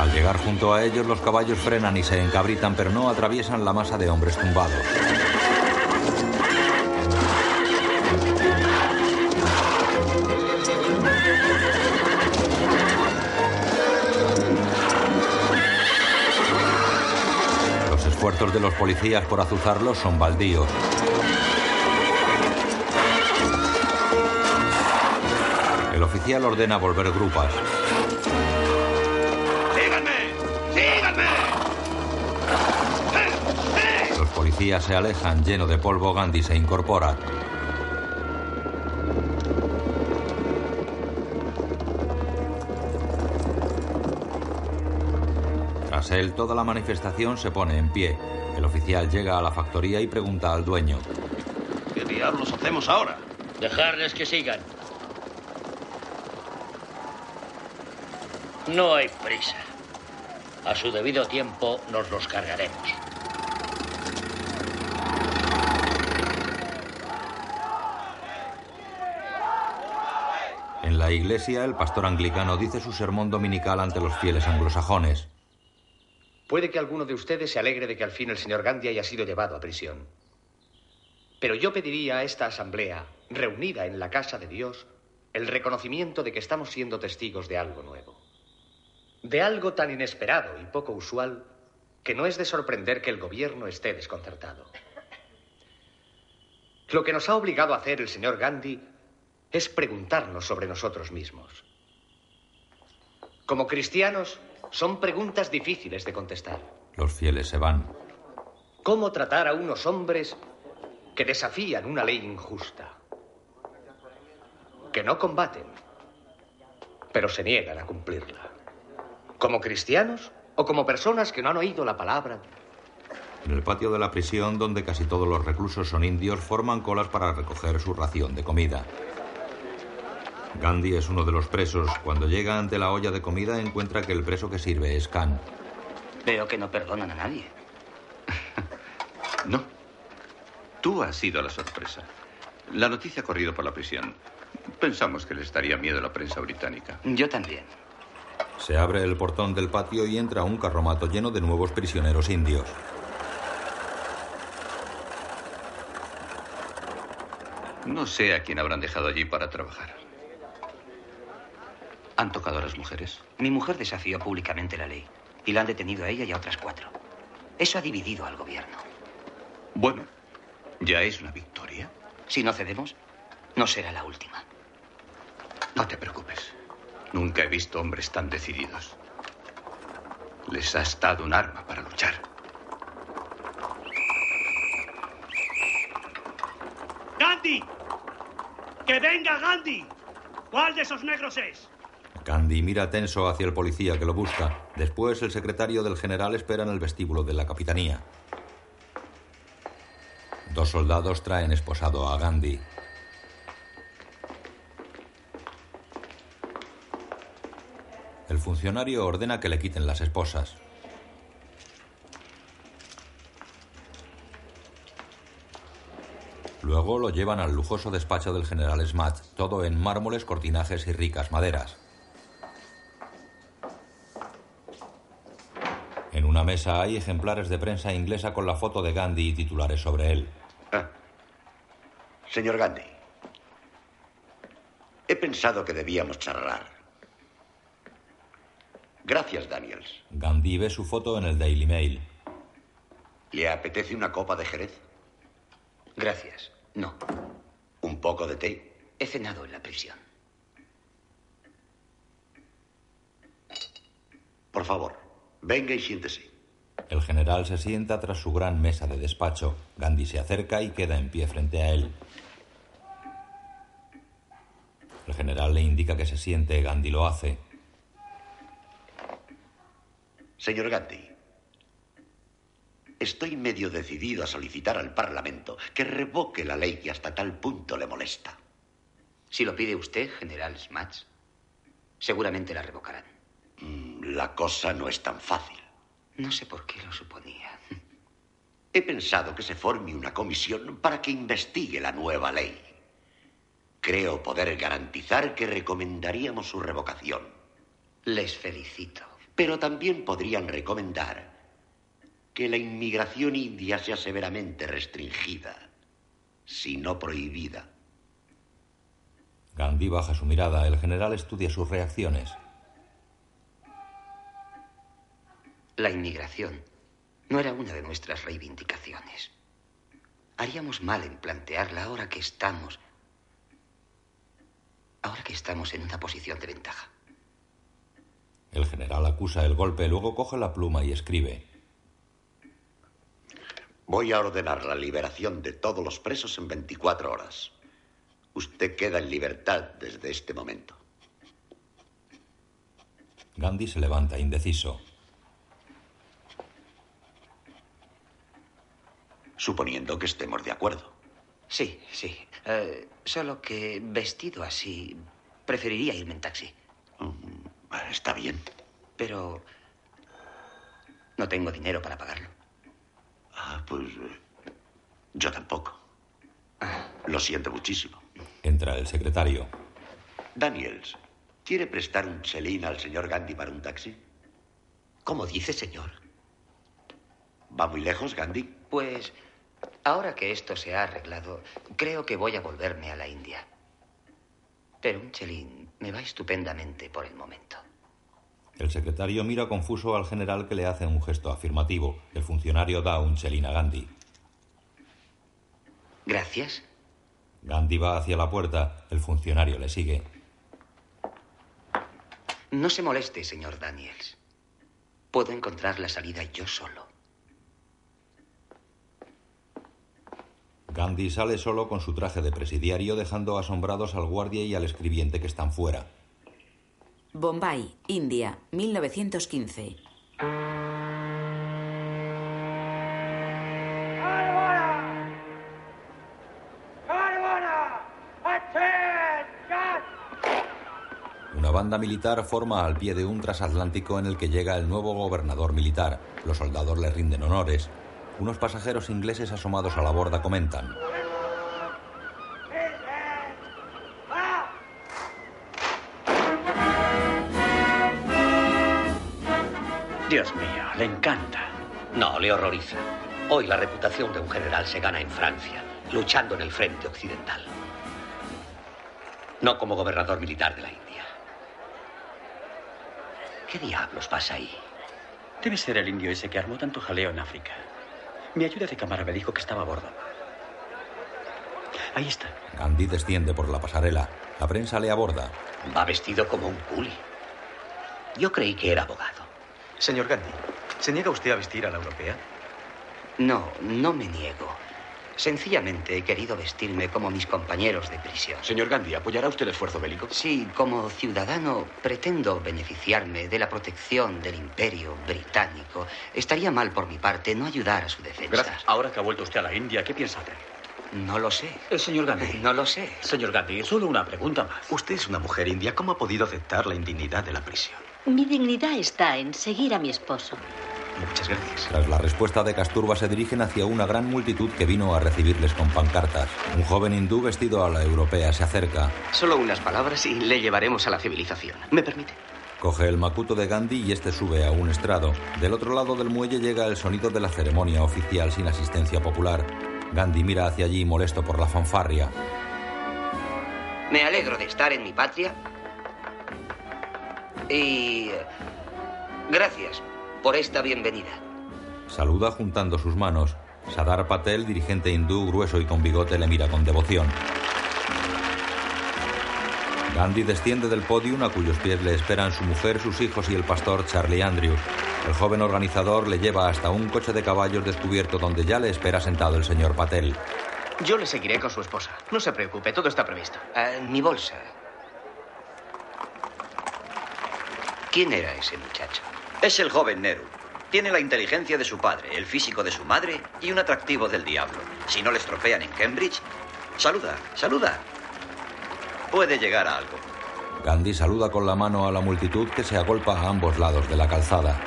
Al llegar junto a ellos, los caballos frenan y se encabritan, pero no atraviesan la masa de hombres tumbados. Esfuerzos de los policías por azuzarlos son baldíos. El oficial ordena volver grupas. ¡Síganme! ¡Síganme! Los policías se alejan, lleno de polvo, Gandhi se incorpora. Él, toda la manifestación se pone en pie. El oficial llega a la factoría y pregunta al dueño. ¿Qué diablos hacemos ahora? Dejarles que sigan. No hay prisa. A su debido tiempo nos los cargaremos. En la iglesia, el pastor anglicano dice su sermón dominical ante los fieles anglosajones. Puede que alguno de ustedes se alegre de que al fin el señor Gandhi haya sido llevado a prisión. Pero yo pediría a esta asamblea, reunida en la casa de Dios, el reconocimiento de que estamos siendo testigos de algo nuevo. De algo tan inesperado y poco usual que no es de sorprender que el gobierno esté desconcertado. Lo que nos ha obligado a hacer el señor Gandhi es preguntarnos sobre nosotros mismos. Como cristianos, son preguntas difíciles de contestar. Los fieles se van. ¿Cómo tratar a unos hombres que desafían una ley injusta? Que no combaten, pero se niegan a cumplirla. ¿Como cristianos o como personas que no han oído la palabra? En el patio de la prisión, donde casi todos los reclusos son indios, forman colas para recoger su ración de comida. Gandhi es uno de los presos. Cuando llega ante la olla de comida encuentra que el preso que sirve es Khan. Veo que no perdonan a nadie. No. Tú has sido la sorpresa. La noticia ha corrido por la prisión. Pensamos que les daría miedo a la prensa británica. Yo también. Se abre el portón del patio y entra un carromato lleno de nuevos prisioneros indios. No sé a quién habrán dejado allí para trabajar. ¿Han tocado a las mujeres? Mi mujer desafió públicamente la ley y la han detenido a ella y a otras cuatro. Eso ha dividido al gobierno. Bueno, ya es una victoria. Si no cedemos, no será la última. No te preocupes. Nunca he visto hombres tan decididos. Les has dado un arma para luchar. ¡Gandhi! ¡Que venga Gandhi! ¿Cuál de esos negros es? Gandhi mira tenso hacia el policía que lo busca. Después el secretario del general espera en el vestíbulo de la capitanía. Dos soldados traen esposado a Gandhi. El funcionario ordena que le quiten las esposas. Luego lo llevan al lujoso despacho del general Smat, todo en mármoles, cortinajes y ricas maderas. Una mesa hay ejemplares de prensa inglesa con la foto de Gandhi y titulares sobre él. Ah. Señor Gandhi, he pensado que debíamos charlar. Gracias, Daniels. Gandhi ve su foto en el Daily Mail. ¿Le apetece una copa de Jerez? Gracias. No. ¿Un poco de té? He cenado en la prisión. Por favor, venga y siéntese. El general se sienta tras su gran mesa de despacho. Gandhi se acerca y queda en pie frente a él. El general le indica que se siente. Gandhi lo hace. Señor Gandhi, estoy medio decidido a solicitar al Parlamento que revoque la ley que hasta tal punto le molesta. Si lo pide usted, general Smatz, seguramente la revocarán. Mm, La cosa no es tan fácil. No sé por qué lo suponía. He pensado que se forme una comisión para que investigue la nueva ley. Creo poder garantizar que recomendaríamos su revocación. Les felicito. Pero también podrían recomendar que la inmigración india sea severamente restringida, si no prohibida. Gandhi baja su mirada. El general estudia sus reacciones. La inmigración no era una de nuestras reivindicaciones. Haríamos mal en plantearla ahora que estamos. Ahora que estamos en una posición de ventaja. El general acusa el golpe, luego coge la pluma y escribe. Voy a ordenar la liberación de todos los presos en 24 horas. Usted queda en libertad desde este momento. Gandhi se levanta indeciso. Suponiendo que estemos de acuerdo. Sí, sí. Eh, solo que vestido así, preferiría irme en taxi. Mm, Está bien. Pero no tengo dinero para pagarlo. Ah, pues eh, yo tampoco. Lo siento muchísimo. Entra el secretario. Daniels, ¿quiere prestar un chelín al señor Gandhi para un taxi? ¿Cómo dice, señor? ¿Va muy lejos, Gandhi? Pues ahora que esto se ha arreglado, creo que voy a volverme a la India. Pero un chelín me va estupendamente por el momento. El secretario mira confuso al general que le hace un gesto afirmativo. El funcionario da un chelín a Gandhi. Gracias. Gandhi va hacia la puerta. El funcionario le sigue. No se moleste, señor Daniels. Puedo encontrar la salida yo solo. Gandhi sale solo con su traje de presidiario, dejando asombrados al guardia y al escribiente que están fuera. Bombay, India, 1915. banda militar forma al pie de un transatlántico en el que llega el nuevo gobernador militar. Los soldados le rinden honores. Unos pasajeros ingleses asomados a la borda comentan. Dios mío, le encanta. No, le horroriza. Hoy la reputación de un general se gana en Francia, luchando en el frente occidental. No como gobernador militar de la India. ¿Qué diablos pasa ahí? Debe ser el indio ese que armó tanto jaleo en África. Mi ayuda de cámara me dijo que estaba a bordo. Ahí está. Gandhi desciende por la pasarela. La prensa le aborda. Va vestido como un culi. Yo creí que era abogado. Señor Gandhi, ¿se niega usted a vestir a la europea? No, no me niego. Sencillamente he querido vestirme como mis compañeros de prisión. Señor Gandhi, ¿apoyará usted el esfuerzo bélico? Sí, como ciudadano pretendo beneficiarme de la protección del imperio británico. Estaría mal por mi parte no ayudar a su defensa. Gracias. Ahora que ha vuelto usted a la India, ¿qué piensa hacer? No lo sé. El señor Gandhi. No lo sé. Señor Gandhi, solo una pregunta más. Usted es una mujer india. ¿Cómo ha podido aceptar la indignidad de la prisión? Mi dignidad está en seguir a mi esposo. Muchas gracias. Tras la respuesta de Casturba se dirigen hacia una gran multitud que vino a recibirles con pancartas. Un joven hindú vestido a la europea se acerca. Solo unas palabras y le llevaremos a la civilización. ¿Me permite? Coge el macuto de Gandhi y este sube a un estrado. Del otro lado del muelle llega el sonido de la ceremonia oficial sin asistencia popular. Gandhi mira hacia allí molesto por la fanfarria. Me alegro de estar en mi patria. Y... Gracias por esta bienvenida. Saluda juntando sus manos. Sadar Patel, dirigente hindú grueso y con bigote, le mira con devoción. Gandhi desciende del podio a cuyos pies le esperan su mujer, sus hijos y el pastor Charlie Andrews. El joven organizador le lleva hasta un coche de caballos descubierto donde ya le espera sentado el señor Patel. Yo le seguiré con su esposa. No se preocupe, todo está previsto. Ah, mi bolsa. ¿Quién era ese muchacho? Es el joven Nehru. Tiene la inteligencia de su padre, el físico de su madre y un atractivo del diablo. Si no le estropean en Cambridge, saluda, saluda. Puede llegar a algo. Gandhi saluda con la mano a la multitud que se agolpa a ambos lados de la calzada.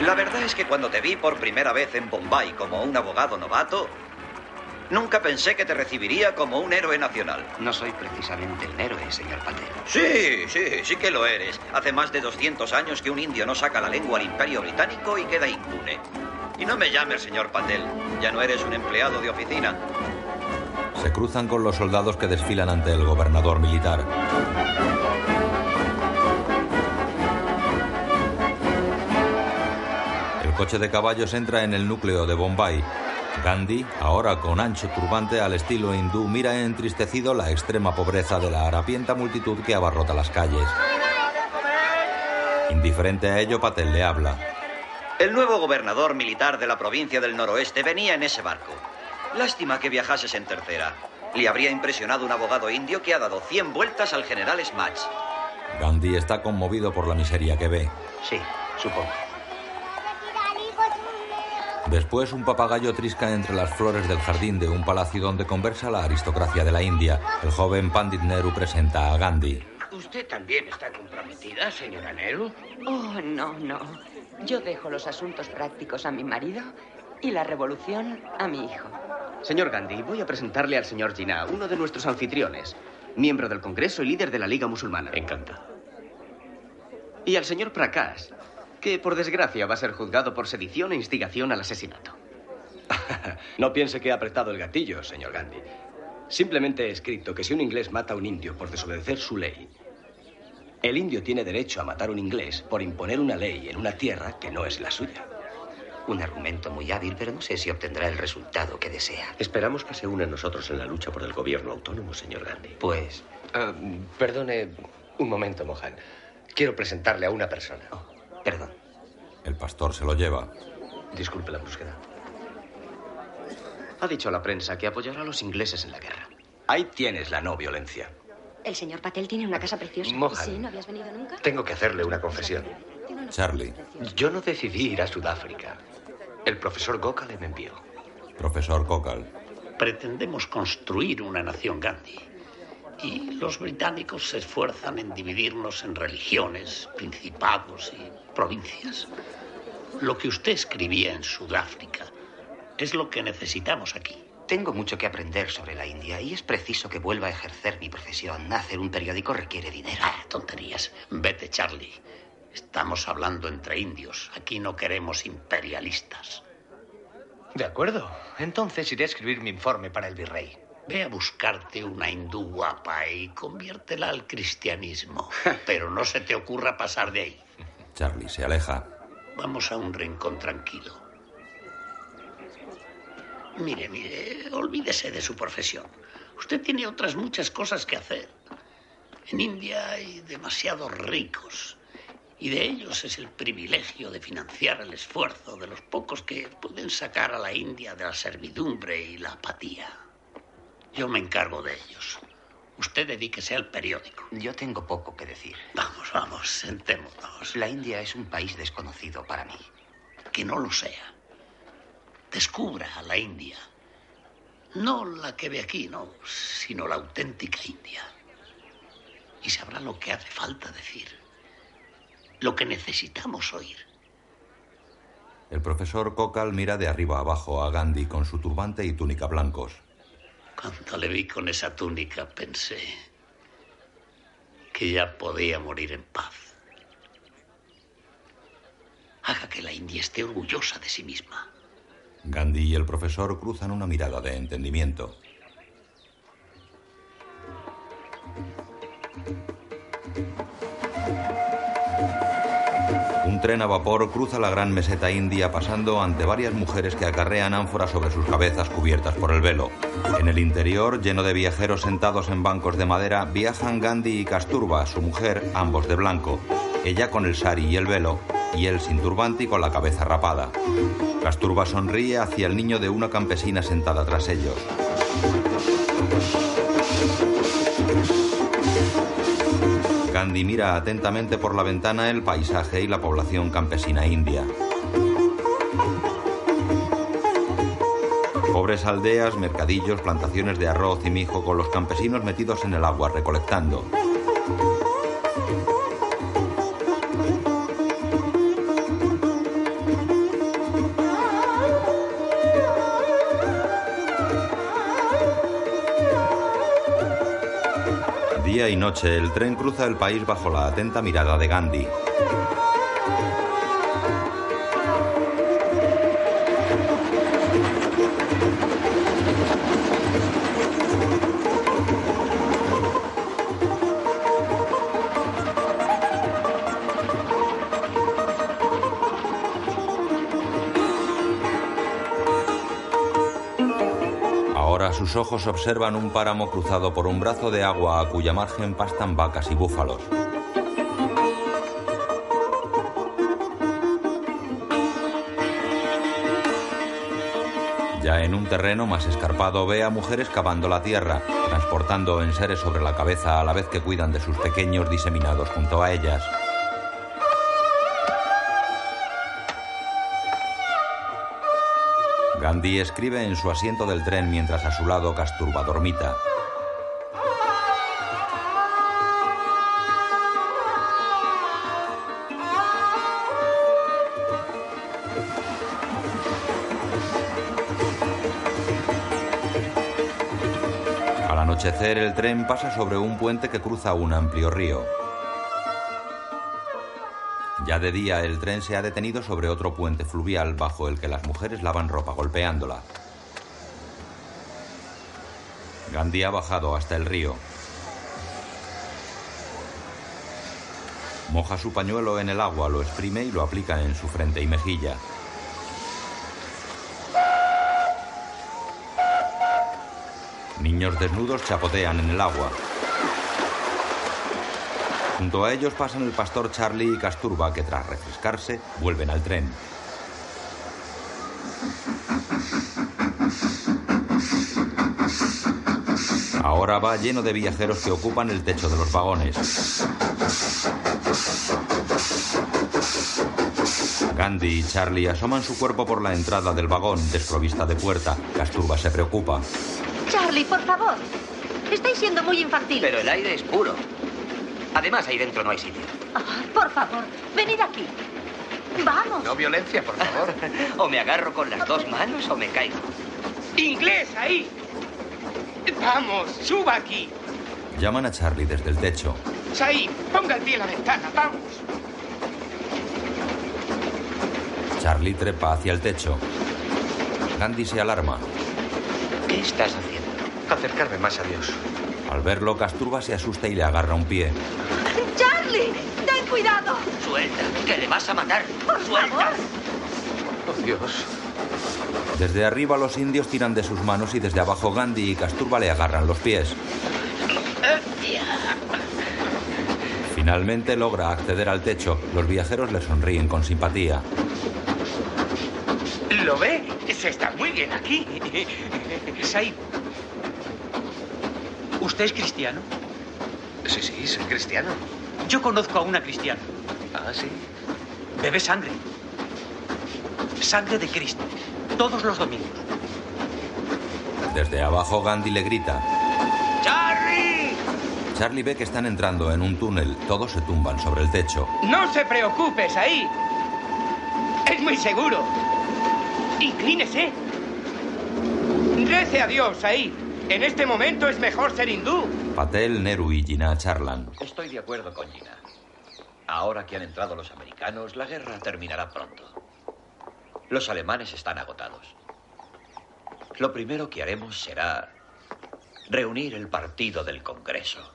La verdad es que cuando te vi por primera vez en Bombay como un abogado novato, nunca pensé que te recibiría como un héroe nacional. No soy precisamente un héroe, señor Patel. Sí, sí, sí que lo eres. Hace más de 200 años que un indio no saca la lengua al imperio británico y queda impune. Y no me llames señor Patel. Ya no eres un empleado de oficina. Se cruzan con los soldados que desfilan ante el gobernador militar. El coche de caballos entra en el núcleo de Bombay. Gandhi, ahora con ancho turbante al estilo hindú, mira entristecido la extrema pobreza de la harapienta multitud que abarrota las calles. Indiferente a ello, Patel le habla. El nuevo gobernador militar de la provincia del noroeste venía en ese barco. Lástima que viajases en tercera. Le habría impresionado un abogado indio que ha dado 100 vueltas al general Smatch. Gandhi está conmovido por la miseria que ve. Sí, supongo. Después un papagayo trisca entre las flores del jardín de un palacio donde conversa la aristocracia de la India. El joven Pandit Nehru presenta a Gandhi. ¿Usted también está comprometida, señora Nehru? Oh, no, no. Yo dejo los asuntos prácticos a mi marido y la revolución a mi hijo. Señor Gandhi, voy a presentarle al señor Jinnah, uno de nuestros anfitriones, miembro del Congreso y líder de la Liga Musulmana. Encanta. Y al señor Prakash, que por desgracia va a ser juzgado por sedición e instigación al asesinato. no piense que he apretado el gatillo, señor Gandhi. Simplemente he escrito que si un inglés mata a un indio por desobedecer su ley, el indio tiene derecho a matar a un inglés por imponer una ley en una tierra que no es la suya. Un argumento muy hábil, pero no sé si obtendrá el resultado que desea. Esperamos que se una a nosotros en la lucha por el gobierno autónomo, señor Gandhi. Pues... Uh, perdone un momento, Mohan. Quiero presentarle a una persona. Oh, perdón. El pastor se lo lleva. Disculpe la brusquedad. Ha dicho a la prensa que apoyará a los ingleses en la guerra. Ahí tienes la no violencia. El señor Patel tiene una casa preciosa. Mohan. ¿Sí? ¿No habías venido nunca? Tengo que hacerle una confesión. Charlie. Yo no decidí ir a Sudáfrica. El profesor Gokal me envió. Profesor Kokal. Pretendemos construir una nación Gandhi. Y los británicos se esfuerzan en dividirnos en religiones, principados y provincias. Lo que usted escribía en Sudáfrica es lo que necesitamos aquí. Tengo mucho que aprender sobre la India y es preciso que vuelva a ejercer mi profesión. Hacer un periódico requiere dinero. Ah, tonterías. Vete, Charlie. Estamos hablando entre indios. Aquí no queremos imperialistas. De acuerdo. Entonces iré a escribir mi informe para el virrey. Ve a buscarte una hindú guapa y conviértela al cristianismo. Pero no se te ocurra pasar de ahí. Charlie se aleja. Vamos a un rincón tranquilo. Mire, mire, olvídese de su profesión. Usted tiene otras muchas cosas que hacer. En India hay demasiados ricos y de ellos es el privilegio de financiar el esfuerzo de los pocos que pueden sacar a la India de la servidumbre y la apatía. Yo me encargo de ellos. Usted dedíquese al periódico. Yo tengo poco que decir. Vamos, vamos, sentémonos. La India es un país desconocido para mí. Que no lo sea. Descubra a la India. No la que ve aquí, no, sino la auténtica India. Y sabrá lo que hace falta decir. Lo que necesitamos oír. El profesor Kokal mira de arriba abajo a Gandhi con su turbante y túnica blancos. Cuando le vi con esa túnica pensé que ya podía morir en paz. Haga que la India esté orgullosa de sí misma. Gandhi y el profesor cruzan una mirada de entendimiento. Un tren a vapor cruza la gran meseta india pasando ante varias mujeres que acarrean ánforas sobre sus cabezas cubiertas por el velo. En el interior, lleno de viajeros sentados en bancos de madera, viajan Gandhi y Kasturba, su mujer, ambos de blanco. Ella con el sari y el velo, y él sin turbante y con la cabeza rapada. Kasturba sonríe hacia el niño de una campesina sentada tras ellos. Mira atentamente por la ventana el paisaje y la población campesina india. Pobres aldeas, mercadillos, plantaciones de arroz y mijo con los campesinos metidos en el agua recolectando. Y noche el tren cruza el país bajo la atenta mirada de Gandhi. Sus ojos observan un páramo cruzado por un brazo de agua a cuya margen pastan vacas y búfalos. Ya en un terreno más escarpado ve a mujeres cavando la tierra, transportando enseres sobre la cabeza a la vez que cuidan de sus pequeños diseminados junto a ellas. Gandhi escribe en su asiento del tren mientras a su lado Kasturba dormita. Al anochecer el tren pasa sobre un puente que cruza un amplio río. Ya de día el tren se ha detenido sobre otro puente fluvial bajo el que las mujeres lavan ropa golpeándola. Gandhi ha bajado hasta el río. Moja su pañuelo en el agua, lo exprime y lo aplica en su frente y mejilla. Niños desnudos chapotean en el agua. Junto a ellos pasan el pastor Charlie y Casturba, que tras refrescarse vuelven al tren. Ahora va lleno de viajeros que ocupan el techo de los vagones. Gandhi y Charlie asoman su cuerpo por la entrada del vagón, desprovista de puerta. Casturba se preocupa. Charlie, por favor. Estáis siendo muy infantiles. Pero el aire es puro. Además, ahí dentro no hay sitio. Ah, por favor, venid aquí. Vamos. No violencia, por favor. o me agarro con las dos manos o me caigo. ¡Inglés, ahí! Vamos, suba aquí. Llaman a Charlie desde el techo. Saí, ponga el pie en la ventana, vamos. Charlie trepa hacia el techo. Gandhi se alarma. ¿Qué estás haciendo? Acercarme más a Dios. Al verlo, Casturba se asusta y le agarra un pie. ¡Charlie! ¡Ten cuidado! Suelta, que le vas a matar. Por Suelta. Oh, Dios. Desde arriba los indios tiran de sus manos y desde abajo Gandhi y Casturba le agarran los pies. Finalmente logra acceder al techo. Los viajeros le sonríen con simpatía. ¿Lo ve? Se está muy bien aquí. Said. ¿Usted es cristiano? Sí, sí, soy cristiano. Yo conozco a una cristiana. Ah, sí. Bebe sangre. Sangre de Cristo. Todos los domingos. Desde abajo Gandhi le grita. ¡Charlie! Charlie ve que están entrando en un túnel. Todos se tumban sobre el techo. No se preocupe, ahí. Es muy seguro. Inclínese. Rece a Dios ahí. En este momento es mejor ser hindú. Patel, Nehru y Jinnah charlan. Estoy de acuerdo con Gina. Ahora que han entrado los americanos, la guerra terminará pronto. Los alemanes están agotados. Lo primero que haremos será reunir el partido del Congreso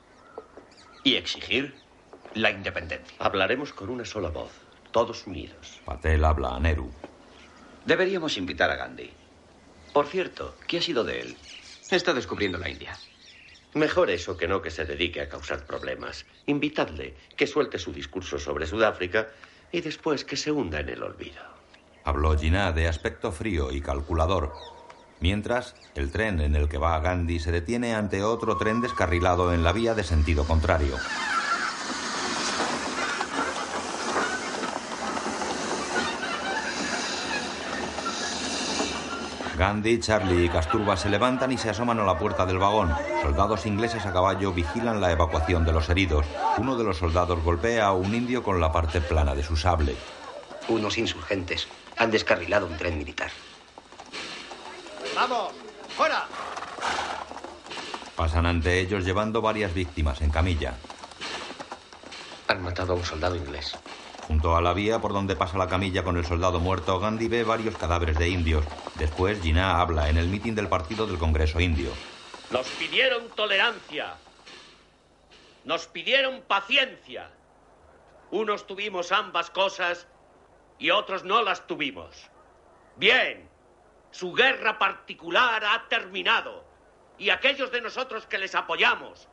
y exigir la independencia. Hablaremos con una sola voz, todos unidos. Patel habla a Nehru. Deberíamos invitar a Gandhi. Por cierto, ¿qué ha sido de él? Está descubriendo la India. Mejor eso que no que se dedique a causar problemas. Invitadle, que suelte su discurso sobre Sudáfrica y después que se hunda en el olvido. Habló Jinnah de aspecto frío y calculador. Mientras, el tren en el que va Gandhi se detiene ante otro tren descarrilado en la vía de sentido contrario. Gandhi, Charlie y Casturba se levantan y se asoman a la puerta del vagón. Soldados ingleses a caballo vigilan la evacuación de los heridos. Uno de los soldados golpea a un indio con la parte plana de su sable. Unos insurgentes han descarrilado un tren militar. ¡Vamos! ¡Fuera! Pasan ante ellos llevando varias víctimas en camilla. Han matado a un soldado inglés. Junto a la vía por donde pasa la camilla con el soldado muerto, Gandhi ve varios cadáveres de indios. Después, Jinnah habla en el mitin del partido del Congreso Indio. Nos pidieron tolerancia. Nos pidieron paciencia. Unos tuvimos ambas cosas y otros no las tuvimos. Bien, su guerra particular ha terminado. Y aquellos de nosotros que les apoyamos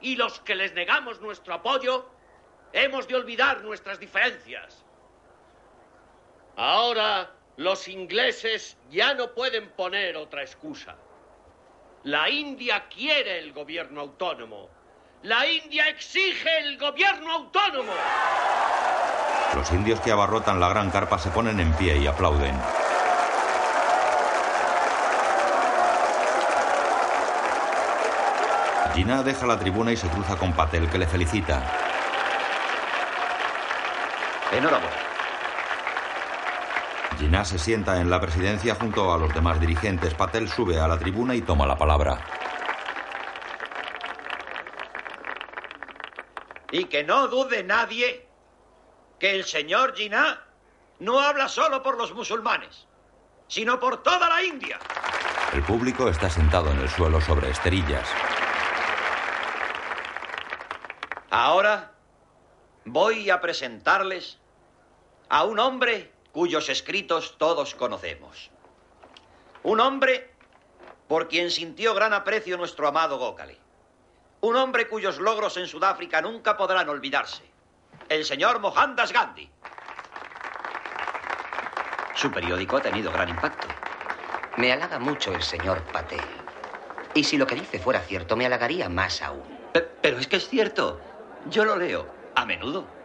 y los que les negamos nuestro apoyo, hemos de olvidar nuestras diferencias. Ahora los ingleses ya no pueden poner otra excusa. La India quiere el gobierno autónomo. La India exige el gobierno autónomo. Los indios que abarrotan la gran carpa se ponen en pie y aplauden. Jinnah deja la tribuna y se cruza con Patel, que le felicita. Enhorabuena. Jinnah se sienta en la presidencia junto a los demás dirigentes. Patel sube a la tribuna y toma la palabra. Y que no dude nadie que el señor Jinnah no habla solo por los musulmanes, sino por toda la India. El público está sentado en el suelo sobre esterillas. Ahora voy a presentarles a un hombre cuyos escritos todos conocemos. Un hombre por quien sintió gran aprecio nuestro amado Gócale. Un hombre cuyos logros en Sudáfrica nunca podrán olvidarse. El señor Mohandas Gandhi. Su periódico ha tenido gran impacto. Me halaga mucho el señor Patel. Y si lo que dice fuera cierto, me halagaría más aún. Pero es que es cierto. Yo lo leo a menudo.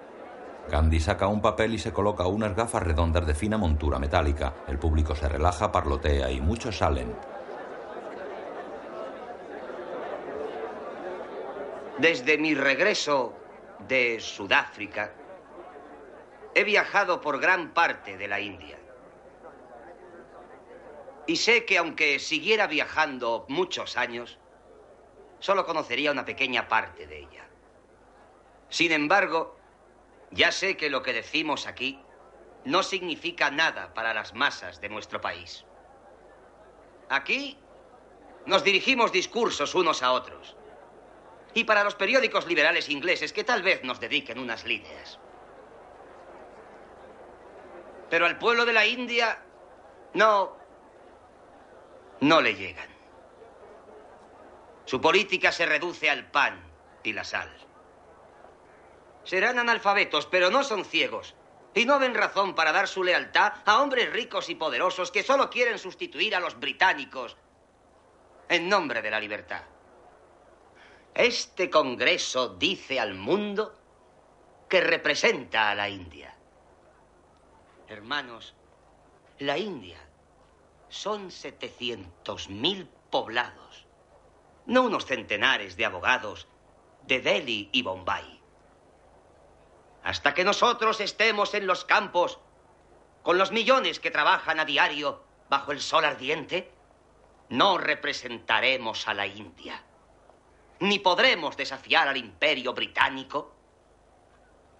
Gandhi saca un papel y se coloca unas gafas redondas de fina montura metálica. El público se relaja, parlotea y muchos salen. Desde mi regreso de Sudáfrica, he viajado por gran parte de la India. Y sé que aunque siguiera viajando muchos años, solo conocería una pequeña parte de ella. Sin embargo, ya sé que lo que decimos aquí no significa nada para las masas de nuestro país. Aquí nos dirigimos discursos unos a otros. Y para los periódicos liberales ingleses que tal vez nos dediquen unas líneas. Pero al pueblo de la India no no le llegan. Su política se reduce al pan y la sal. Serán analfabetos, pero no son ciegos. Y no ven razón para dar su lealtad a hombres ricos y poderosos que solo quieren sustituir a los británicos en nombre de la libertad. Este Congreso dice al mundo que representa a la India. Hermanos, la India son 700.000 poblados, no unos centenares de abogados de Delhi y Bombay. Hasta que nosotros estemos en los campos, con los millones que trabajan a diario bajo el sol ardiente, no representaremos a la India, ni podremos desafiar al imperio británico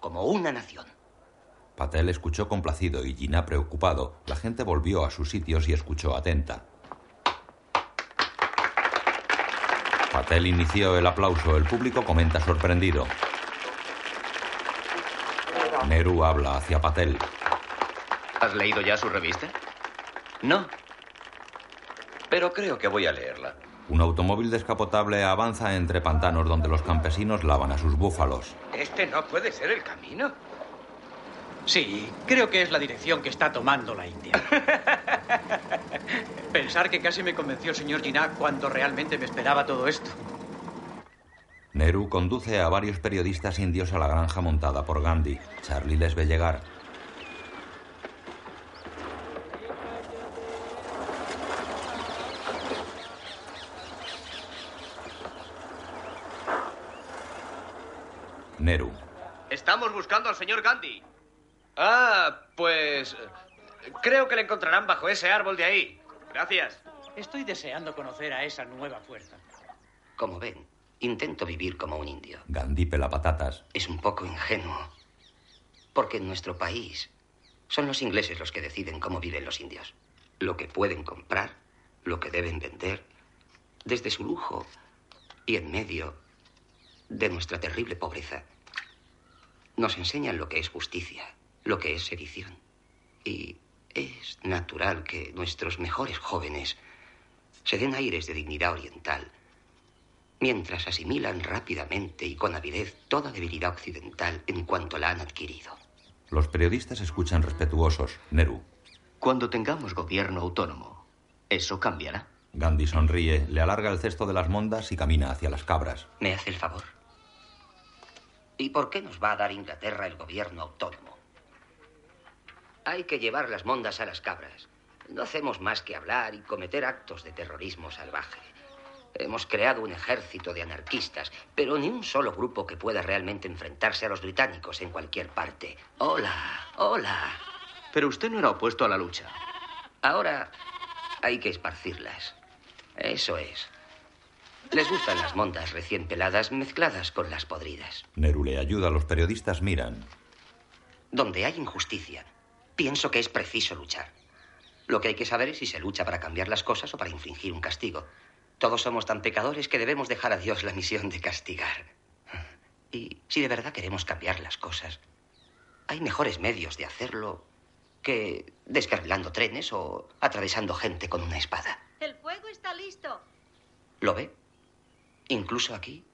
como una nación. Patel escuchó complacido y Gina preocupado. La gente volvió a sus sitios y escuchó atenta. Patel inició el aplauso. El público comenta sorprendido. Nehru habla hacia Patel. ¿Has leído ya su revista? No. Pero creo que voy a leerla. Un automóvil descapotable avanza entre pantanos donde los campesinos lavan a sus búfalos. Este no puede ser el camino. Sí, creo que es la dirección que está tomando la India. Pensar que casi me convenció el señor Jinnah cuando realmente me esperaba todo esto. Nehru conduce a varios periodistas indios a la granja montada por Gandhi. Charlie les ve llegar. Nehru. Estamos buscando al señor Gandhi. Ah, pues... Creo que le encontrarán bajo ese árbol de ahí. Gracias. Estoy deseando conocer a esa nueva fuerza. Como ven, intento vivir como un indio. Gandhi pela patatas. Es un poco ingenuo. Porque en nuestro país son los ingleses los que deciden cómo viven los indios. Lo que pueden comprar, lo que deben vender, desde su lujo y en medio de nuestra terrible pobreza. Nos enseñan lo que es justicia, lo que es sedición. Y es natural que nuestros mejores jóvenes se den aires de dignidad oriental, mientras asimilan rápidamente y con avidez toda debilidad occidental en cuanto la han adquirido. Los periodistas escuchan respetuosos. Nehru. Cuando tengamos gobierno autónomo, ¿eso cambiará? Gandhi sonríe, le alarga el cesto de las mondas y camina hacia las cabras. ¿Me hace el favor? ¿Y por qué nos va a dar Inglaterra el gobierno autónomo? Hay que llevar las mondas a las cabras. No hacemos más que hablar y cometer actos de terrorismo salvaje. Hemos creado un ejército de anarquistas, pero ni un solo grupo que pueda realmente enfrentarse a los británicos en cualquier parte. Hola, hola. Pero usted no era opuesto a la lucha. Ahora hay que esparcirlas. Eso es. Les gustan las mondas recién peladas mezcladas con las podridas. Nehru le ayuda, los periodistas miran. Donde hay injusticia, pienso que es preciso luchar. Lo que hay que saber es si se lucha para cambiar las cosas o para infligir un castigo. Todos somos tan pecadores que debemos dejar a Dios la misión de castigar. Y si de verdad queremos cambiar las cosas, hay mejores medios de hacerlo que descarrilando trenes o atravesando gente con una espada. El fuego está listo. ¿Lo ve? Incluso aquí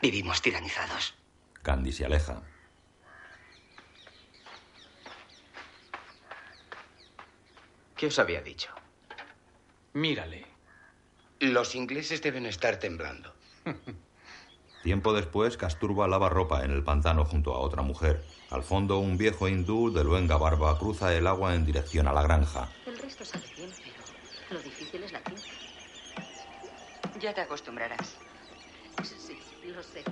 vivimos tiranizados. Candy se aleja. ¿Qué os había dicho? Mírale. Los ingleses deben estar temblando. Tiempo después, Casturba lava ropa en el pantano junto a otra mujer. Al fondo, un viejo hindú de luenga barba cruza el agua en dirección a la granja. El resto sale bien, pero lo difícil es la tinta. Ya te acostumbrarás. Sí, Lo sé.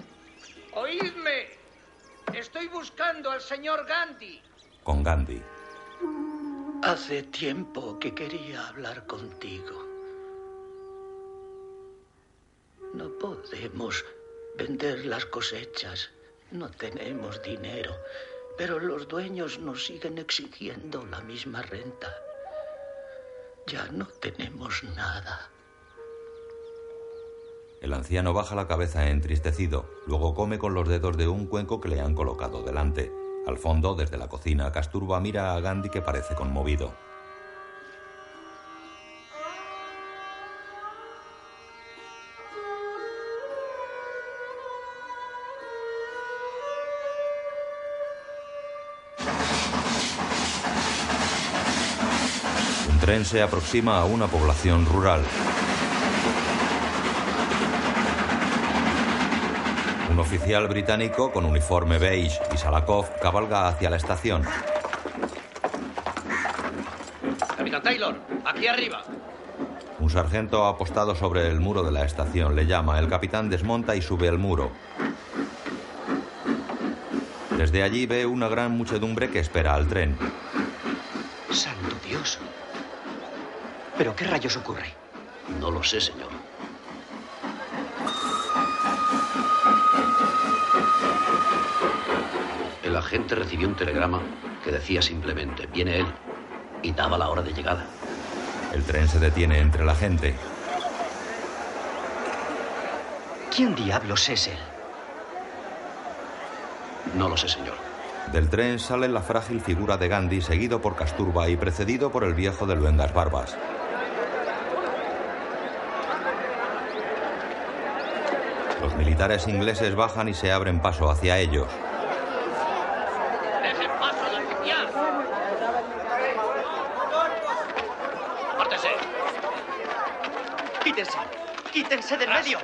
Oídme. Estoy buscando al señor Gandhi. Con Gandhi. Hace tiempo que quería hablar contigo. No podemos vender las cosechas. No tenemos dinero. Pero los dueños nos siguen exigiendo la misma renta. Ya no tenemos nada. El anciano baja la cabeza entristecido, luego come con los dedos de un cuenco que le han colocado delante. Al fondo, desde la cocina, Casturba mira a Gandhi que parece conmovido. Tren se aproxima a una población rural. Un oficial británico con uniforme beige y Salakov cabalga hacia la estación. Capitán Taylor, aquí arriba. Un sargento apostado sobre el muro de la estación le llama. El capitán desmonta y sube el muro. Desde allí ve una gran muchedumbre que espera al tren. ¿Pero qué rayos ocurre? No lo sé, señor. El agente recibió un telegrama que decía simplemente, viene él, y daba la hora de llegada. El tren se detiene entre la gente. ¿Quién diablos es él? No lo sé, señor. Del tren sale la frágil figura de Gandhi, seguido por Casturba y precedido por el viejo de luengas barbas. Militares ingleses bajan y se abren paso hacia ellos. ¡Dejen paso al oficial! ¡Apártese! ¡Quítense! ¡Quítense del medio!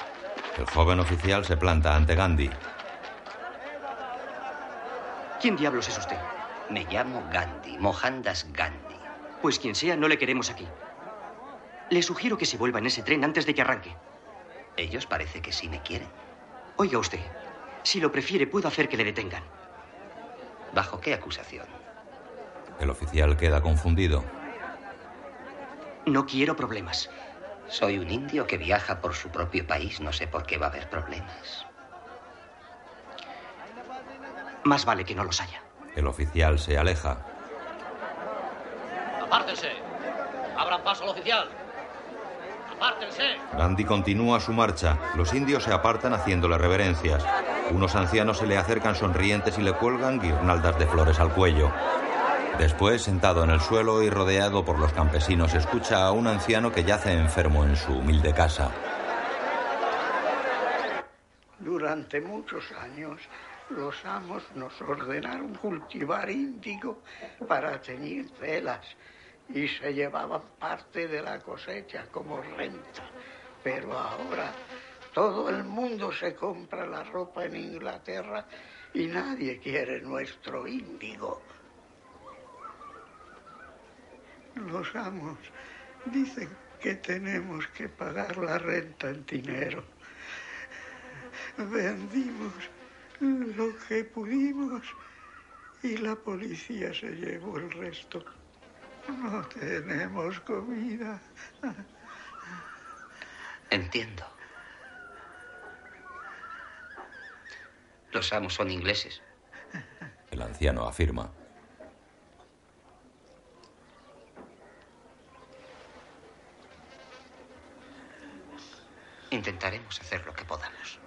El joven oficial se planta ante Gandhi. ¿Quién diablos es usted? Me llamo Gandhi, Mohandas Gandhi. Pues quien sea, no le queremos aquí. Le sugiero que se vuelva en ese tren antes de que arranque. Ellos parece que sí me quieren. Oiga usted, si lo prefiere, puedo hacer que le detengan. ¿Bajo qué acusación? El oficial queda confundido. No quiero problemas. Soy un indio que viaja por su propio país. No sé por qué va a haber problemas. Más vale que no los haya. El oficial se aleja. ¡Apártense! ¡Abran paso al oficial! ¡Apártense! Gandhi continúa su marcha. Los indios se apartan haciéndole reverencias. Unos ancianos se le acercan sonrientes y le cuelgan guirnaldas de flores al cuello. Después, sentado en el suelo y rodeado por los campesinos, escucha a un anciano que yace enfermo en su humilde casa. Durante muchos años, los amos nos ordenaron cultivar índigo para teñir telas y se llevaban parte de la cosecha como renta. Pero ahora todo el mundo se compra la ropa en Inglaterra y nadie quiere nuestro índigo. Los amos dicen que tenemos que pagar la renta en dinero. Vendimos lo que pudimos y la policía se llevó el resto. No tenemos comida. Entiendo. Los amos son ingleses. El anciano afirma. Intentaremos hacer lo que podamos.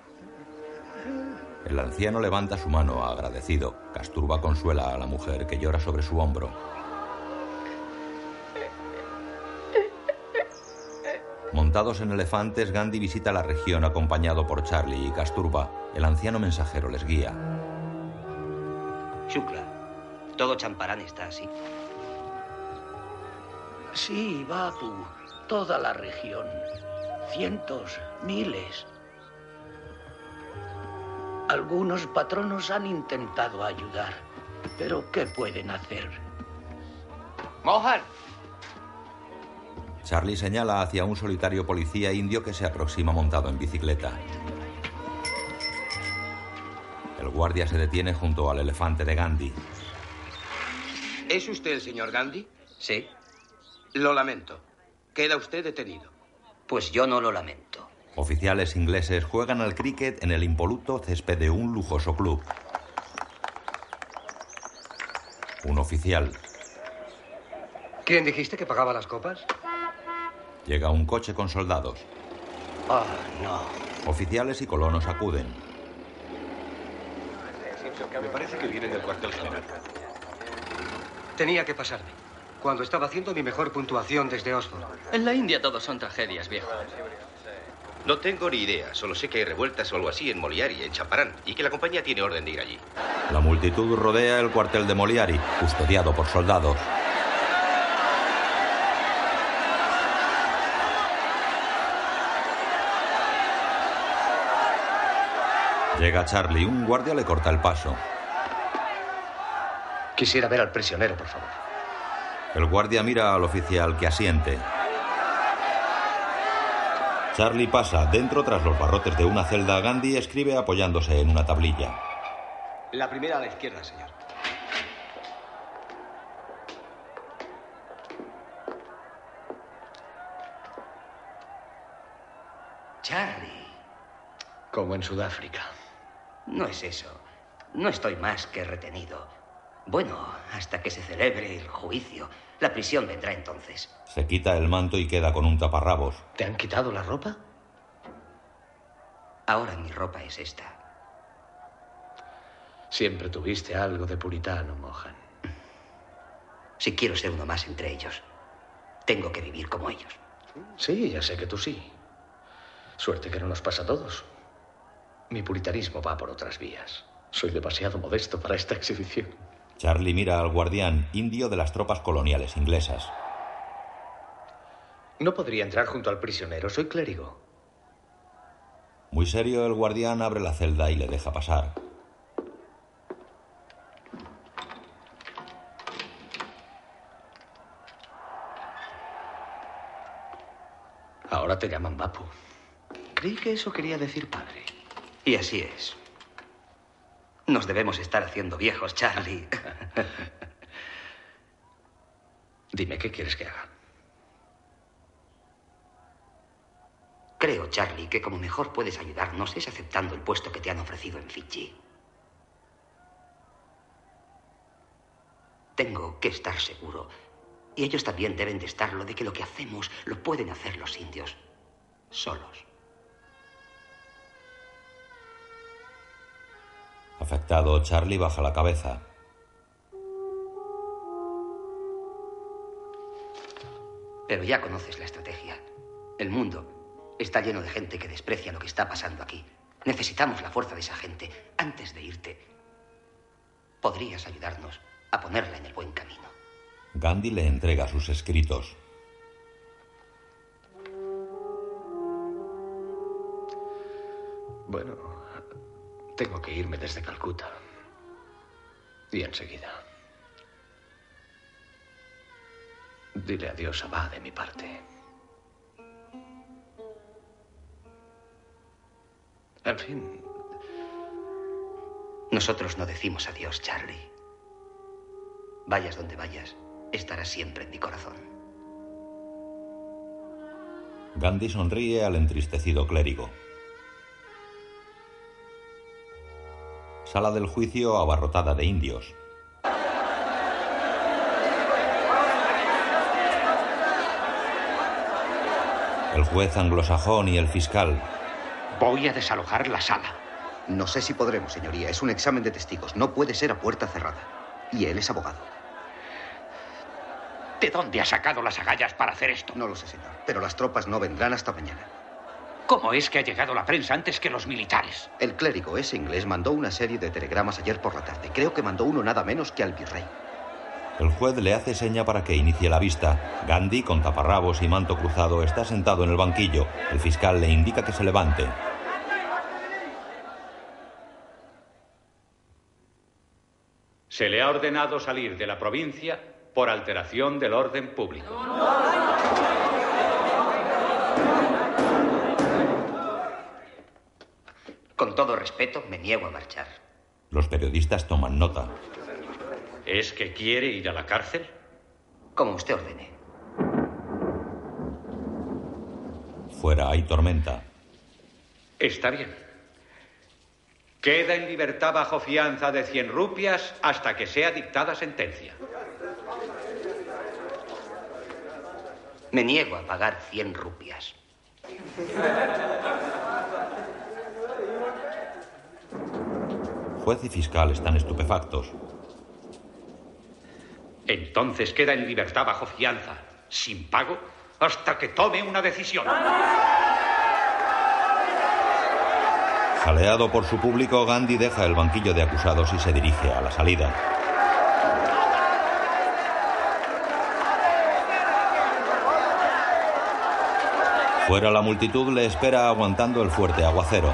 El anciano levanta su mano agradecido. Casturba consuela a la mujer que llora sobre su hombro. Montados en elefantes, Gandhi visita la región acompañado por Charlie y Casturba. El anciano mensajero les guía. Shukla, todo Champarán está así. Sí, Babu, toda la región. Cientos, miles. Algunos patronos han intentado ayudar, pero ¿qué pueden hacer? Mohan, Charlie señala hacia un solitario policía indio que se aproxima montado en bicicleta. El guardia se detiene junto al elefante de Gandhi. ¿Es usted el señor Gandhi? Sí. Lo lamento. Queda usted detenido. Pues yo no lo lamento. Oficiales ingleses juegan al cricket en el impoluto césped de un lujoso club. Un oficial. ¿Quién dijiste que pagaba las copas? Llega un coche con soldados. Ah, no. Oficiales y colonos acuden. Me parece que vienen del cuartel general. Tenía que pasarme. Cuando estaba haciendo mi mejor puntuación desde Oxford. En la India todos son tragedias, viejo. No tengo ni idea. Solo sé que hay revueltas o algo así en Moliari, en Chaparán, y que la compañía tiene orden de ir allí. La multitud rodea el cuartel de Moliari, custodiado por soldados. Llega Charlie, un guardia le corta el paso. Quisiera ver al prisionero, por favor. El guardia mira al oficial que asiente. Charlie pasa dentro tras los barrotes de una celda. Gandhi escribe apoyándose en una tablilla. La primera a la izquierda, señor. Charlie, Como en Sudáfrica. No es eso. No estoy más que retenido. Bueno, hasta que se celebre el juicio. La prisión vendrá entonces. Se quita el manto y queda con un taparrabos. ¿Te han quitado la ropa? Ahora mi ropa es esta. Siempre tuviste algo de puritano, Mohan. Si quiero ser uno más entre ellos, tengo que vivir como ellos. Sí, ya sé que tú sí. Suerte que no nos pasa a todos. Mi puritanismo va por otras vías. Soy demasiado modesto para esta exhibición. Charlie mira al guardián indio de las tropas coloniales inglesas. No podría entrar junto al prisionero. Soy clérigo. Muy serio, el guardián abre la celda y le deja pasar. Ahora te llaman Bapu. Creí que eso quería decir padre. Y así es. Nos debemos estar haciendo viejos, Charlie. Dime, ¿qué quieres que haga? Creo, Charlie, que como mejor puedes ayudarnos es aceptando el puesto que te han ofrecido en Fiji. Tengo que estar seguro, y ellos también deben de estarlo, de que lo que hacemos lo pueden hacer los indios, solos. Afectado, Charlie baja la cabeza. Pero ya conoces la estrategia. El mundo está lleno de gente que desprecia lo que está pasando aquí. Necesitamos la fuerza de esa gente. Antes de irte, podrías ayudarnos a ponerla en el buen camino. Gandhi le entrega sus escritos. Bueno, tengo que irme desde Calcuta. Y enseguida. Dile adiós a Va de mi parte. En fin, Nosotros no decimos adiós, Charlie. Vayas donde vayas, estarás siempre en mi corazón. Gandhi sonríe al entristecido clérigo. Sala del juicio abarrotada de indios. El juez anglosajón y el fiscal. Voy a desalojar la sala. No sé si podremos, señoría. Es un examen de testigos. No puede ser a puerta cerrada. Y él es abogado. ¿De dónde ha sacado las agallas para hacer esto? No lo sé, señor. Pero las tropas no vendrán hasta mañana. ¿Cómo es que ha llegado la prensa antes que los militares? El clérigo ese inglés mandó una serie de telegramas ayer por la tarde. Creo que mandó uno nada menos que al virrey. El juez le hace seña para que inicie la vista. Gandhi, con taparrabos y manto cruzado, está sentado en el banquillo. El fiscal le indica que se levante. Se le ha ordenado salir de la provincia por alteración del orden público. Con todo respeto, me niego a marchar. Los periodistas toman nota. ¿Es que quiere ir a la cárcel? Como usted ordene. Fuera hay tormenta. Está bien. Queda en libertad bajo fianza de 100 rupias hasta que sea dictada sentencia. Me niego a pagar 100 rupias. Juez y fiscal están estupefactos. Entonces queda en libertad bajo fianza, sin pago, hasta que tome una decisión. Jaleado por su público, Gandhi deja el banquillo de acusados y se dirige a la salida. Fuera la multitud le espera aguantando el fuerte aguacero.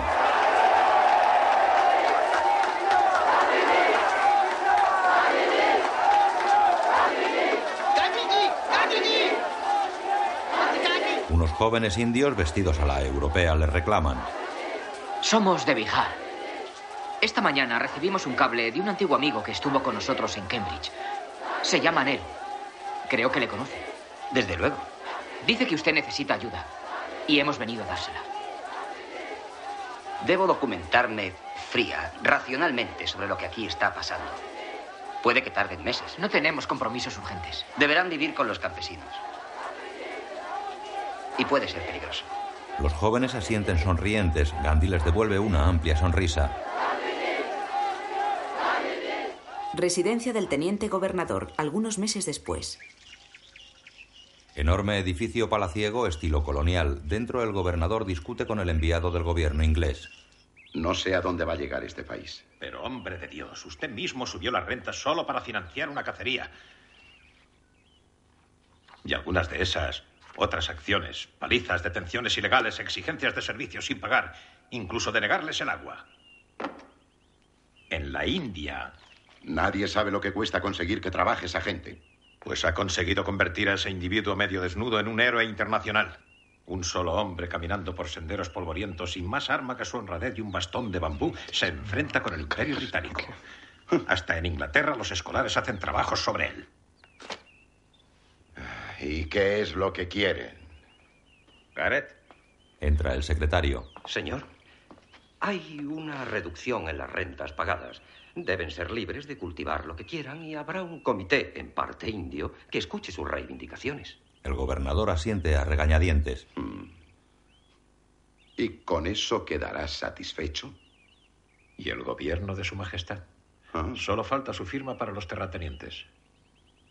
Unos jóvenes indios vestidos a la europea le reclaman. Somos de Bihar. Esta mañana recibimos un cable de un antiguo amigo que estuvo con nosotros en Cambridge. Se llama Nero. Creo que le conoce. Desde luego. Dice que usted necesita ayuda. Y hemos venido a dársela. Debo documentarme fría, racionalmente, sobre lo que aquí está pasando. Puede que tarden meses. No tenemos compromisos urgentes. Deberán vivir con los campesinos. Y puede ser peligroso. Los jóvenes asienten sonrientes. Gandhi les devuelve una amplia sonrisa. Residencia del teniente gobernador, algunos meses después. Enorme edificio palaciego estilo colonial. Dentro el gobernador discute con el enviado del gobierno inglés. No sé a dónde va a llegar este país. Pero hombre de Dios, usted mismo subió las rentas solo para financiar una cacería. Y algunas de esas otras acciones, palizas, detenciones ilegales, exigencias de servicios sin pagar, incluso denegarles el agua. En la India. Nadie sabe lo que cuesta conseguir que trabaje esa gente. Pues ha conseguido convertir a ese individuo medio desnudo en un héroe internacional. Un solo hombre caminando por senderos polvorientos sin más arma que su honradez y un bastón de bambú se enfrenta con el imperio británico. Hasta en Inglaterra los escolares hacen trabajos sobre él. ¿Y qué es lo que quieren? Gareth. Entra el secretario. Señor, hay una reducción en las rentas pagadas. Deben ser libres de cultivar lo que quieran y habrá un comité, en parte indio, que escuche sus reivindicaciones. El gobernador asiente a regañadientes. ¿Y con eso quedarás satisfecho? ¿Y el gobierno de Su Majestad? Solo falta su firma para los terratenientes.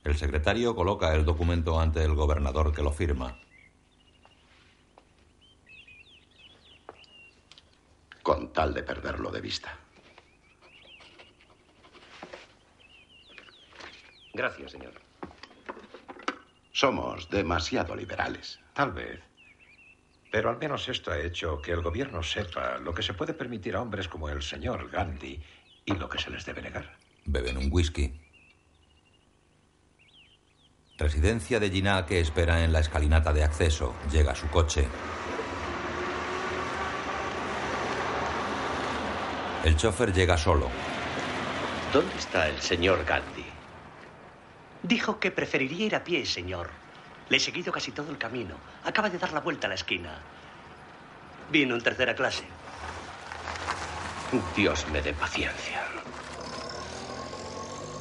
El secretario coloca el documento ante el gobernador que lo firma. Con tal de perderlo de vista. Gracias, señor. Somos demasiado liberales. Tal vez. Pero al menos esto ha hecho que el gobierno sepa lo que se puede permitir a hombres como el señor Gandhi y lo que se les debe negar. Beben un whisky. Residencia de Gina que espera en la escalinata de acceso. Llega su coche. El chofer llega solo. ¿Dónde está el señor Gandhi? Dijo que preferiría ir a pie, señor. Le he seguido casi todo el camino. Acaba de dar la vuelta a la esquina. Vino en tercera clase. Dios me dé paciencia.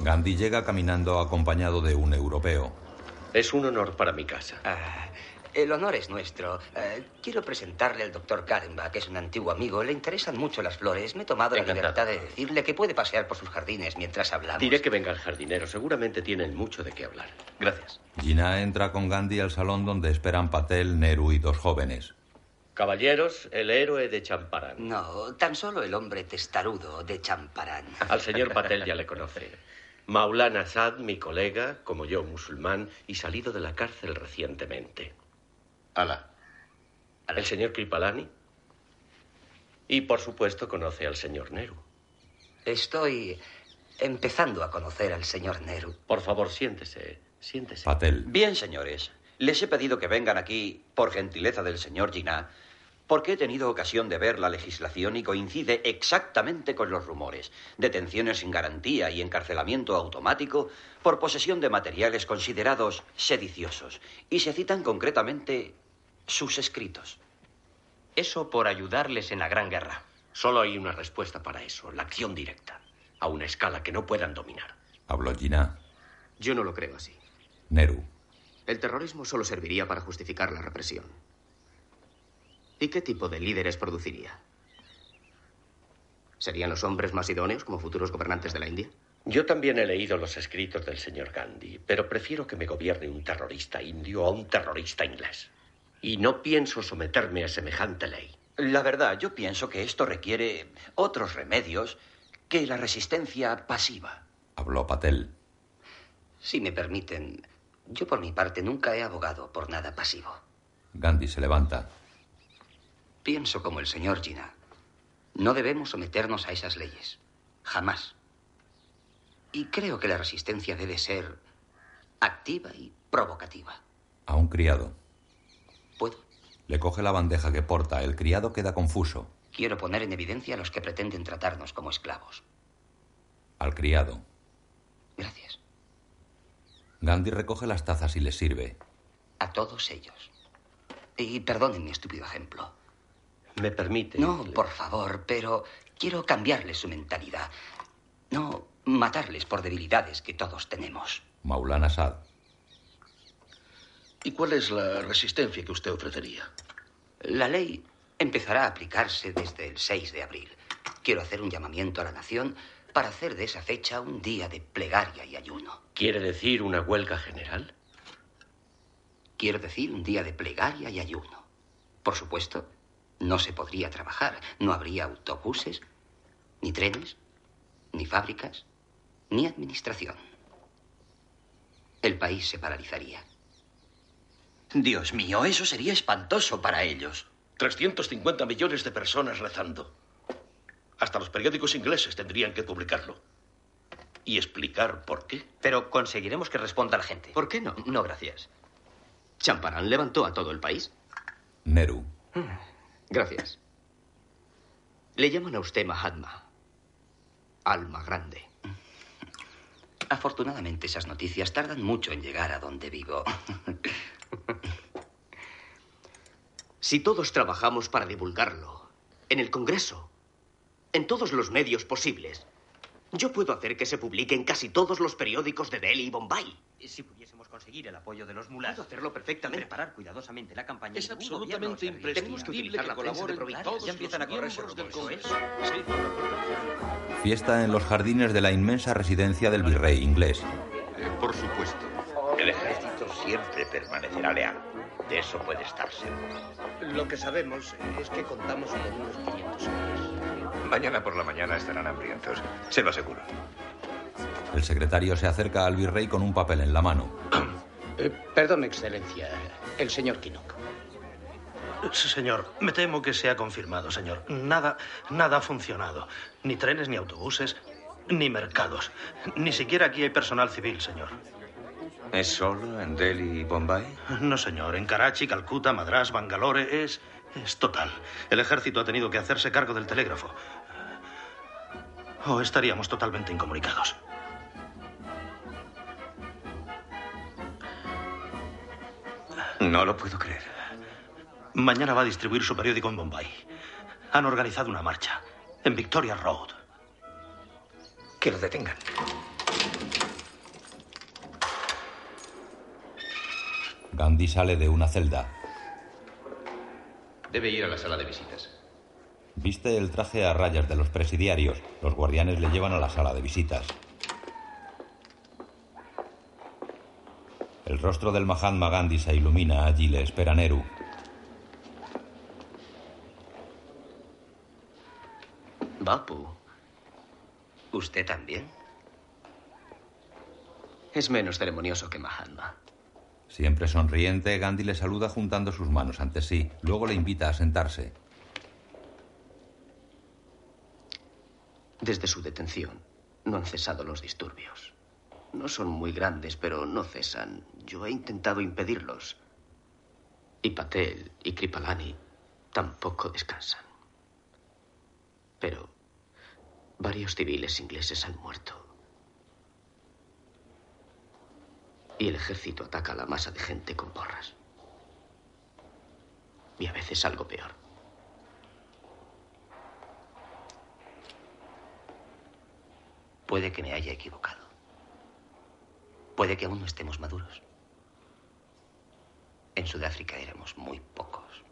Gandhi llega caminando acompañado de un europeo. Es un honor para mi casa. Ah, el honor es nuestro. Eh, quiero presentarle al doctor Karenbach, que es un antiguo amigo. Le interesan mucho las flores. Me he tomado la libertad de decirle que puede pasear por sus jardines mientras hablamos. Diré que venga el jardinero. Seguramente tienen mucho de qué hablar. Gracias. Gina entra con Gandhi al salón donde esperan Patel, Nehru y dos jóvenes. Caballeros, el héroe de Champarán. No, tan solo el hombre testarudo de Champarán. Al señor Patel ya le conoce. Maulana Sad, mi colega, como yo musulmán, y salido de la cárcel recientemente. Ala. El señor Kripalani. Y por supuesto conoce al señor Nehru. Estoy empezando a conocer al señor Nehru. Por favor, siéntese. Siéntese. Patel. Bien, señores. Les he pedido que vengan aquí, por gentileza del señor Gina, porque he tenido ocasión de ver la legislación y coincide exactamente con los rumores. Detenciones sin garantía y encarcelamiento automático por posesión de materiales considerados sediciosos. Y se citan concretamente sus escritos. Eso por ayudarles en la Gran Guerra. Solo hay una respuesta para eso, la acción directa, a una escala que no puedan dominar. Habló Gina. Yo no lo creo así. Neru. El terrorismo solo serviría para justificar la represión. ¿Y qué tipo de líderes produciría? ¿Serían los hombres más idóneos como futuros gobernantes de la India? Yo también he leído los escritos del señor Gandhi, pero prefiero que me gobierne un terrorista indio a un terrorista inglés. Y no pienso someterme a semejante ley. La verdad, yo pienso que esto requiere otros remedios que la resistencia pasiva. Habló Patel. Si me permiten, yo por mi parte nunca he abogado por nada pasivo. Gandhi se levanta. Pienso como el señor Gina. No debemos someternos a esas leyes. Jamás. Y creo que la resistencia debe ser activa y provocativa. A un criado. ¿Puedo? Le coge la bandeja que porta. El criado queda confuso. Quiero poner en evidencia a los que pretenden tratarnos como esclavos. Al criado. Gracias. Gandhi recoge las tazas y les sirve. A todos ellos. Y perdonen mi estúpido ejemplo. ¿Me permite? No, por favor, pero quiero cambiarles su mentalidad. No matarles por debilidades que todos tenemos. Maulana Sad. ¿Y cuál es la resistencia que usted ofrecería? La ley empezará a aplicarse desde el 6 de abril. Quiero hacer un llamamiento a la nación para hacer de esa fecha un día de plegaria y ayuno. ¿Quiere decir una huelga general? Quiero decir un día de plegaria y ayuno. Por supuesto, no se podría trabajar. No habría autobuses, ni trenes, ni fábricas, ni administración. El país se paralizaría. Dios mío, eso sería espantoso para ellos. 350 millones de personas rezando. Hasta los periódicos ingleses tendrían que publicarlo. Y explicar por qué. Pero conseguiremos que responda la gente. ¿Por qué no? No, gracias. Champarán levantó a todo el país. Neru. Gracias. Le llaman a usted Mahatma. Alma grande. Afortunadamente esas noticias tardan mucho en llegar a donde vivo. si todos trabajamos para divulgarlo, en el Congreso, en todos los medios posibles, yo puedo hacer que se publique en casi todos los periódicos de Delhi y Bombay. Si pudiésemos conseguir el apoyo de los mulas. Puedo hacerlo perfectamente. Preparar cuidadosamente la campaña. Es absolutamente imprescindible que, que colaboren todos ya empiezan a correrse miembros del Congreso. Sí. Fiesta en los jardines de la inmensa residencia del virrey inglés. Eh, por supuesto. El ejército siempre permanecerá leal. De eso puede estar seguro. Lo que sabemos es que contamos con unos 500 hombres. Mañana por la mañana estarán hambrientos. Se lo aseguro. El secretario se acerca al virrey con un papel en la mano. Eh, perdón, Excelencia. El señor Kinnock. Señor, me temo que se ha confirmado, señor. Nada, nada ha funcionado. Ni trenes, ni autobuses, ni mercados. Ni siquiera aquí hay personal civil, señor. ¿Es solo en Delhi y Bombay? No, señor. En Karachi, Calcuta, Madras, Bangalore es. es total. El ejército ha tenido que hacerse cargo del telégrafo. O estaríamos totalmente incomunicados. No lo puedo creer. Mañana va a distribuir su periódico en Bombay. Han organizado una marcha en Victoria Road. Que lo detengan. Gandhi sale de una celda. Debe ir a la sala de visitas. Viste el traje a rayas de los presidiarios. Los guardianes le llevan a la sala de visitas. El rostro del Mahatma Gandhi se ilumina. Allí le espera Nehru. Bapu. ¿Usted también? Es menos ceremonioso que Mahatma. Siempre sonriente, Gandhi le saluda juntando sus manos ante sí. Luego le invita a sentarse. Desde su detención, no han cesado los disturbios. No son muy grandes, pero no cesan. Yo he intentado impedirlos. Y Patel y Kripalani tampoco descansan. Pero varios civiles ingleses han muerto. Y el ejército ataca a la masa de gente con porras. Y a veces algo peor. Puede que me haya equivocado. Puede que aún no estemos maduros. En Sudáfrica éramos muy pocos.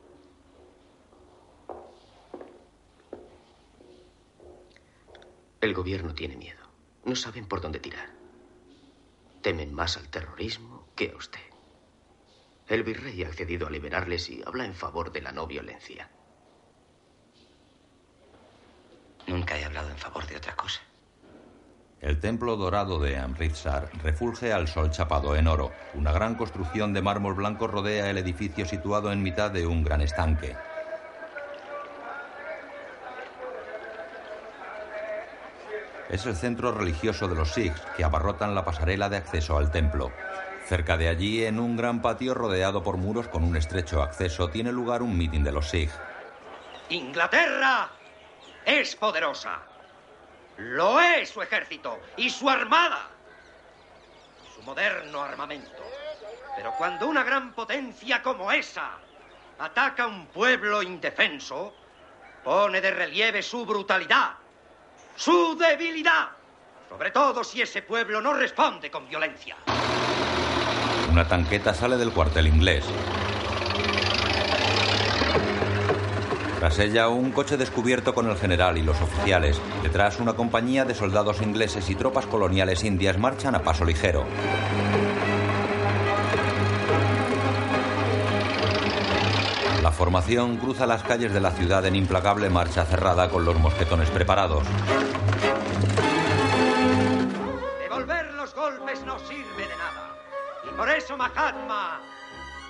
El gobierno tiene miedo. No saben por dónde tirar. Temen más al terrorismo que a usted. El virrey ha accedido a liberarles y habla en favor de la no violencia. Nunca he hablado en favor de otra cosa. El templo dorado de Amritsar refulge al sol chapado en oro. Una gran construcción de mármol blanco rodea el edificio situado en mitad de un gran estanque. Es el centro religioso de los Sikhs que abarrotan la pasarela de acceso al templo. Cerca de allí, en un gran patio rodeado por muros con un estrecho acceso, tiene lugar un mitin de los Sikhs. Inglaterra es poderosa. Lo es su ejército y su armada. Su moderno armamento. Pero cuando una gran potencia como esa ataca a un pueblo indefenso, pone de relieve su brutalidad, su debilidad. Sobre todo si ese pueblo no responde con violencia. Una tanqueta sale del cuartel inglés. Tras ella, un coche descubierto con el general y los oficiales. Detrás, una compañía de soldados ingleses y tropas coloniales indias marchan a paso ligero. La formación cruza las calles de la ciudad en implacable marcha cerrada con los mosquetones preparados. Devolver los golpes no sirve de nada. Y por eso Mahatma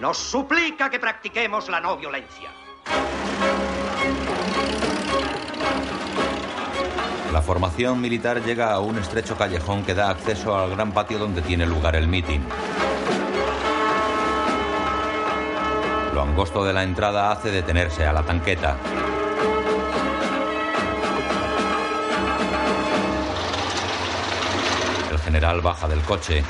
nos suplica que practiquemos la no violencia. La formación militar llega a un estrecho callejón que da acceso al gran patio donde tiene lugar el mitin. Lo angosto de la entrada hace detenerse a la tanqueta. El general baja del coche.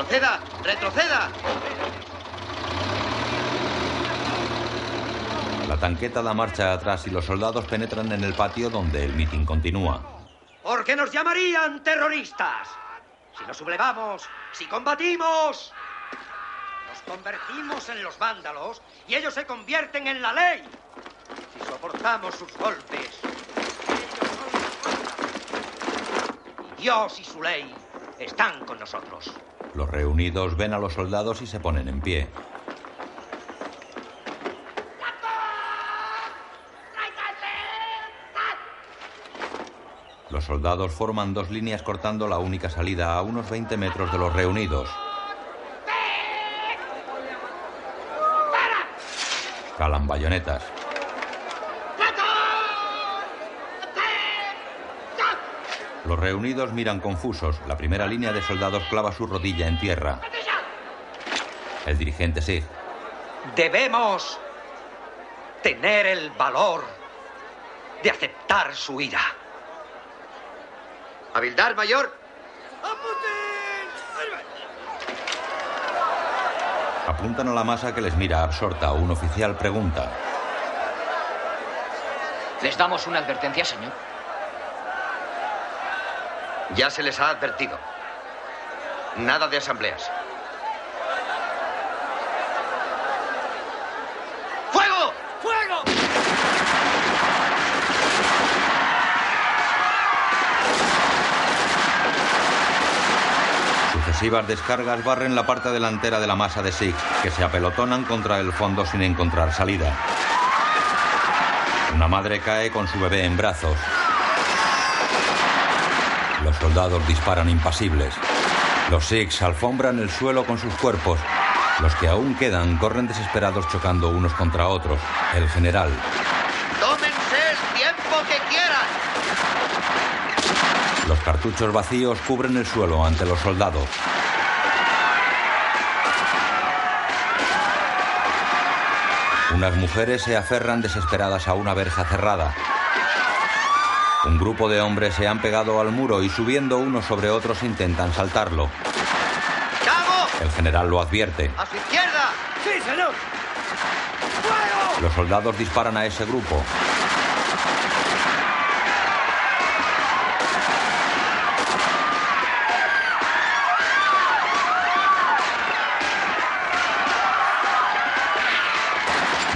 ¡Retroceda! ¡Retroceda! La tanqueta da marcha atrás y los soldados penetran en el patio donde el mitin continúa. Porque nos llamarían terroristas. Si nos sublevamos, si combatimos, nos convertimos en los vándalos y ellos se convierten en la ley. Si soportamos sus golpes, Dios y su ley están con nosotros. Los reunidos ven a los soldados y se ponen en pie. Los soldados forman dos líneas cortando la única salida a unos 20 metros de los reunidos. Calan bayonetas. Los reunidos miran confusos. La primera línea de soldados clava su rodilla en tierra. El dirigente Sig. Debemos tener el valor de aceptar su ira. Habildar, mayor. Apuntan a la masa que les mira absorta. Un oficial pregunta. ¿Les damos una advertencia, señor? Ya se les ha advertido. Nada de asambleas. ¡Fuego! ¡Fuego! Sucesivas descargas barren la parte delantera de la masa de Six, que se apelotonan contra el fondo sin encontrar salida. Una madre cae con su bebé en brazos soldados disparan impasibles. Los Sikhs alfombran el suelo con sus cuerpos. Los que aún quedan corren desesperados chocando unos contra otros. El general. ¡Tómense el tiempo que quieran! Los cartuchos vacíos cubren el suelo ante los soldados. Unas mujeres se aferran desesperadas a una verja cerrada. Un grupo de hombres se han pegado al muro y subiendo unos sobre otros intentan saltarlo. El general lo advierte. ¡A su izquierda! ¡Sí, señor! Los soldados disparan a ese grupo.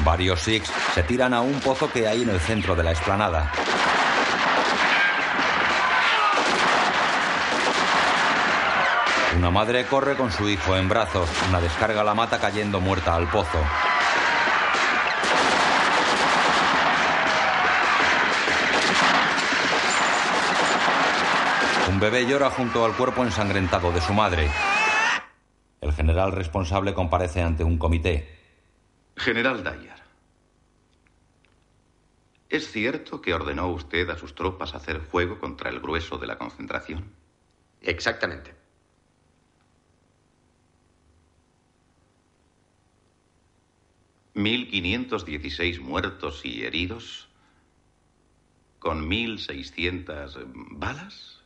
Varios Sikhs se tiran a un pozo que hay en el centro de la explanada. Una madre corre con su hijo en brazos. Una descarga la mata cayendo muerta al pozo. Un bebé llora junto al cuerpo ensangrentado de su madre. El general responsable comparece ante un comité. General Dyer, ¿es cierto que ordenó usted a sus tropas hacer fuego contra el grueso de la concentración? Exactamente. ¿1516 muertos y heridos? ¿Con 1600 balas?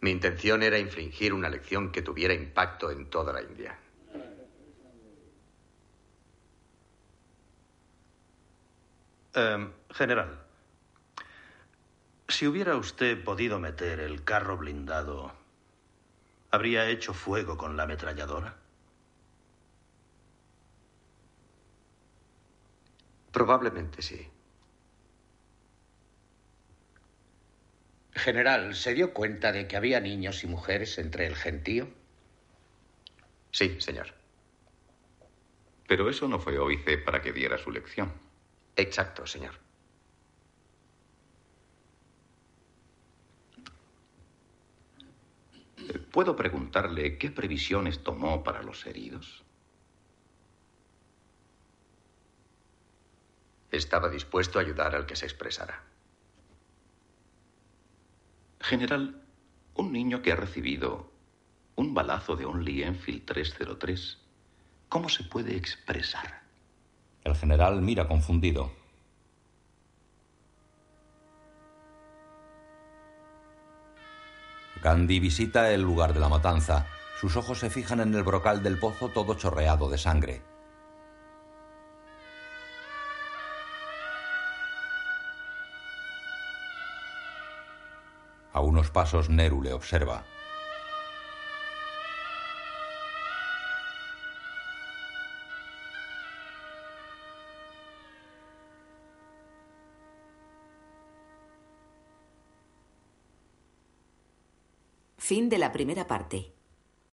Mi intención era infligir una lección que tuviera impacto en toda la India. Eh, general, si hubiera usted podido meter el carro blindado, ¿habría hecho fuego con la ametralladora? Probablemente sí. General, ¿se dio cuenta de que había niños y mujeres entre el gentío? Sí, señor. Pero eso no fue óbice para que diera su lección. Exacto, señor. ¿Puedo preguntarle qué previsiones tomó para los heridos? Estaba dispuesto a ayudar al que se expresara. General, un niño que ha recibido un balazo de un Lee Enfield 303, ¿cómo se puede expresar? El general mira confundido. Gandhi visita el lugar de la matanza. Sus ojos se fijan en el brocal del pozo todo chorreado de sangre. A unos pasos Neru le observa. Fin de la primera parte.